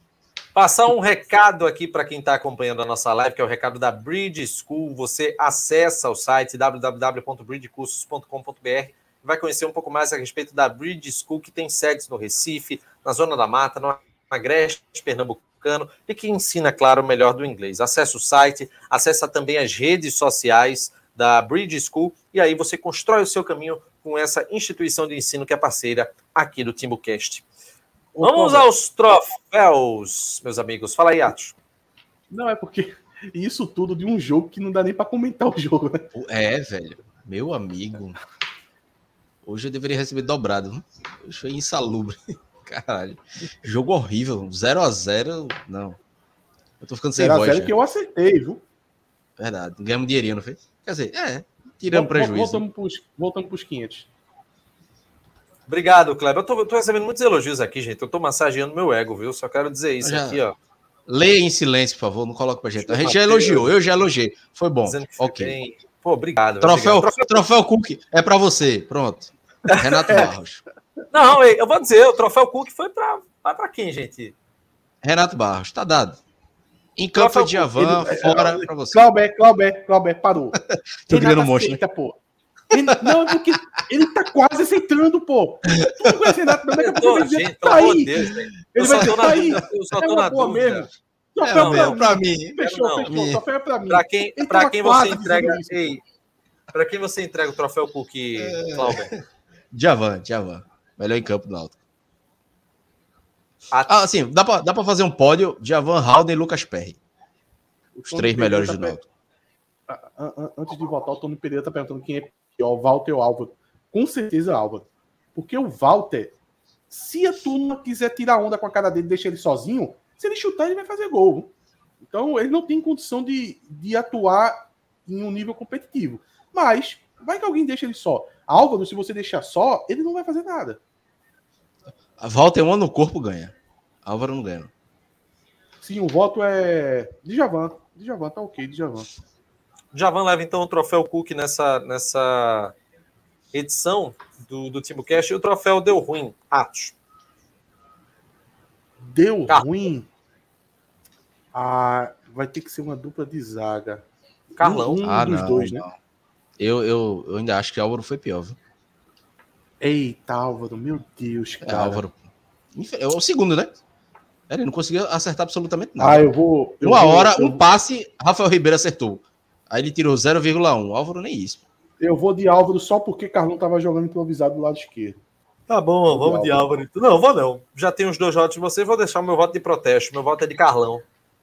Passar um recado aqui para quem está acompanhando a nossa live, que é o recado da Bridge School. Você acessa o site www.bridgecursos.com.br vai conhecer um pouco mais a respeito da Bridge School, que tem sedes no Recife, na Zona da Mata, no Agreste Pernambucano e que ensina, claro, o melhor do inglês. Acesse o site, acessa também as redes sociais da Bridge School e aí você constrói o seu caminho com essa instituição de ensino que é parceira aqui do TimbuCast. Vamos aos troféus, meus amigos. Fala aí, Atos. Não, é porque isso tudo de um jogo que não dá nem para comentar o jogo, né? É, velho. Meu amigo. Hoje eu deveria receber dobrado. Hoje foi insalubre. (laughs) Caralho. Jogo horrível. 0 a 0 Não. Eu tô ficando sem 0 voz. 0 que eu acertei, viu? Verdade. Ganhamos dinheirinho, não foi? Quer dizer, é. Tiramos prejuízo. Voltamos pros, voltamos pros 500. Obrigado, Kleber. Eu tô, eu tô, recebendo muitos elogios aqui, gente. Eu tô massageando meu ego, viu? Só quero dizer isso já... aqui, ó. Leia em silêncio, por favor, não coloque pra gente. A gente já elogiou, eu já elogiei. Foi bom. Ok. Bem. Pô, obrigado. Troféu, obrigado. troféu Cook é para você. Pronto. Renato (laughs) Barros. Não, eu vou dizer, o troféu Cook foi para quem, gente? Renato Barros, tá dado. Em campo foi Djavan, ele, fora para você. Clauber, Clauber, Clauber, parou. (laughs) Tô criando um monstro, né? pô. Não, é porque ele tá quase aceitando, pô. Tu não conhece mas daqui a pouco ele vai tá aí. Deus, ele vai dizer, tá aí. Eu só tô é na dúvida. Mesmo. Troféu é, pra, mim. Fechou, não, fechou. Troféu é pra mim. Pra quem, pra quem você entrega. Ei, pra quem você entrega o troféu Cook, Clauber? Javan, Javan. Melhor em campo do Alto. Ah, sim, dá pra, dá pra fazer um pódio: Javan, Halden e Lucas Perry. Os três melhores do Náutico. Antes de votar, o Tony Pereira tá perguntando quem é pior, Walter ou Álvaro. Com certeza, Álvaro. Porque o Walter, se a turma quiser tirar onda com a cara dele e deixar ele sozinho, se ele chutar, ele vai fazer gol. Então, ele não tem condição de, de atuar em um nível competitivo. Mas, vai que alguém deixa ele só. Álvaro, se você deixar só, ele não vai fazer nada. A volta é uma no corpo ganha. Álvaro não ganha. Sim, o voto é Djavan. Djavan tá ok, Djavan. Djavan leva então o troféu Cook nessa, nessa edição do, do Timo Cash e o troféu deu ruim. Atos. Deu ruim. Ah, vai ter que ser uma dupla de zaga. Carlão. Um, ah, dos não, dois, né? não. né? Eu, eu, eu ainda acho que Álvaro foi pior, viu? Eita, Álvaro, meu Deus, é, cara. É, Álvaro. É o segundo, né? Ele não conseguiu acertar absolutamente nada. Ah, eu vou. Eu Uma vou, hora, eu... um passe, Rafael Ribeiro acertou. Aí ele tirou 0,1. Álvaro nem isso. Eu vou de Álvaro só porque Carlão tava jogando improvisado do lado esquerdo. Tá bom, vamos de Álvaro. Não, vou não. Já tenho os dois votos de você, vou deixar o meu voto de protesto. Meu voto é de Carlão.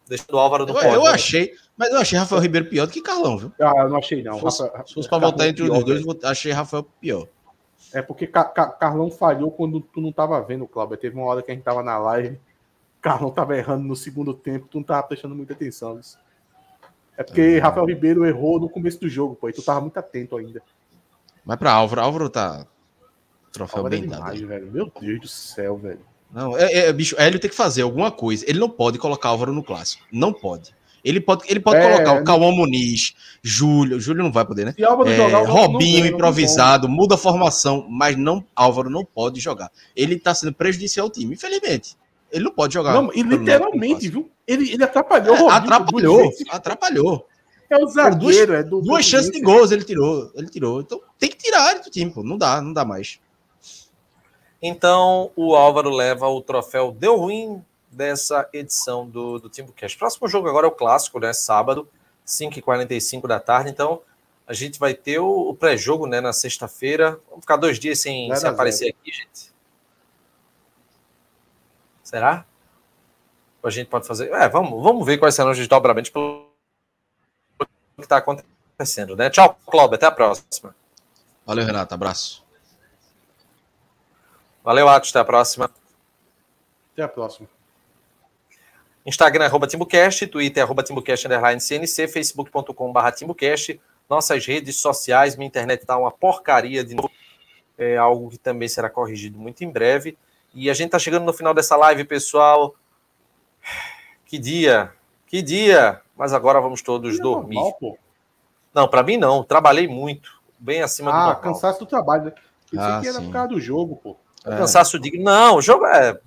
Deixando o Álvaro no pódio. Eu, eu achei, mas eu achei Rafael Ribeiro pior do que Carlão, viu? Ah, eu não achei, não. Se fosse, Rafa, se fosse pra votar entre os dois, eu achei Rafael pior. É porque Ca Ca Carlão falhou quando tu não tava vendo, Cláudio. Teve uma hora que a gente tava na live, Carlão tava errando no segundo tempo, tu não tava prestando muita atenção. Nisso. É porque ah. Rafael Ribeiro errou no começo do jogo, pô, e tu tava muito atento ainda. Mas pra Álvaro, Álvaro tá. Troféu Álvaro é bem é demais, dado. Velho. Meu Deus do céu, velho. Não, é, é, bicho, Hélio tem que fazer alguma coisa. Ele não pode colocar Álvaro no clássico. Não pode. Ele pode, ele pode é, colocar o Cauã Muniz, Júlio. Júlio não vai poder, né? É, jogar, Robinho improvisado, muda a formação, mas não Álvaro não pode jogar. Ele tá sendo prejudicial ao time, infelizmente. Ele não pode jogar. Não, e literalmente, viu? Ele, ele atrapalhou. É, atrapalhou, atrapalhou. É o zagueiro, duas, é do, duas chances de gols ele tirou, ele tirou. Então tem que tirar ele do time, pô. Não dá, não dá mais. Então o Álvaro leva o troféu deu ruim dessa edição do, do Timbucast. Próximo jogo agora é o clássico, né? Sábado, 5h45 da tarde. Então, a gente vai ter o, o pré-jogo né, na sexta-feira. Vamos ficar dois dias sem, sem aparecer aqui, gente. Será? Ou a gente pode fazer. É, vamos, vamos ver quais serão os desdobramentos pelo que está acontecendo, né? Tchau, Cláudio. Até a próxima. Valeu, Renato. Abraço. Valeu, Atos. Até a próxima. Até a próxima. Instagram, arroba TimbuCast, Twitter, arroba TimbuCast, underline CNC, facebook.com barra TimbuCast, nossas redes sociais, minha internet tá uma porcaria de novo, é algo que também será corrigido muito em breve, e a gente tá chegando no final dessa live, pessoal, que dia, que dia, mas agora vamos todos é dormir. Normal, não, para mim não, trabalhei muito, bem acima ah, do Ah, cansaço do trabalho, né? Isso ah, aqui era por causa do jogo, pô. É. Cansaço digno. Não, o jogo é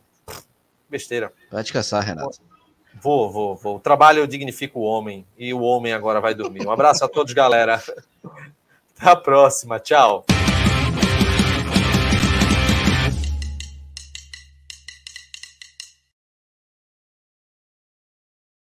besteira. Vai descansar, Renato. Vou, vou, vou. O trabalho dignifica o homem e o homem agora vai dormir. Um abraço a todos, galera. (laughs) Até a próxima. Tchau.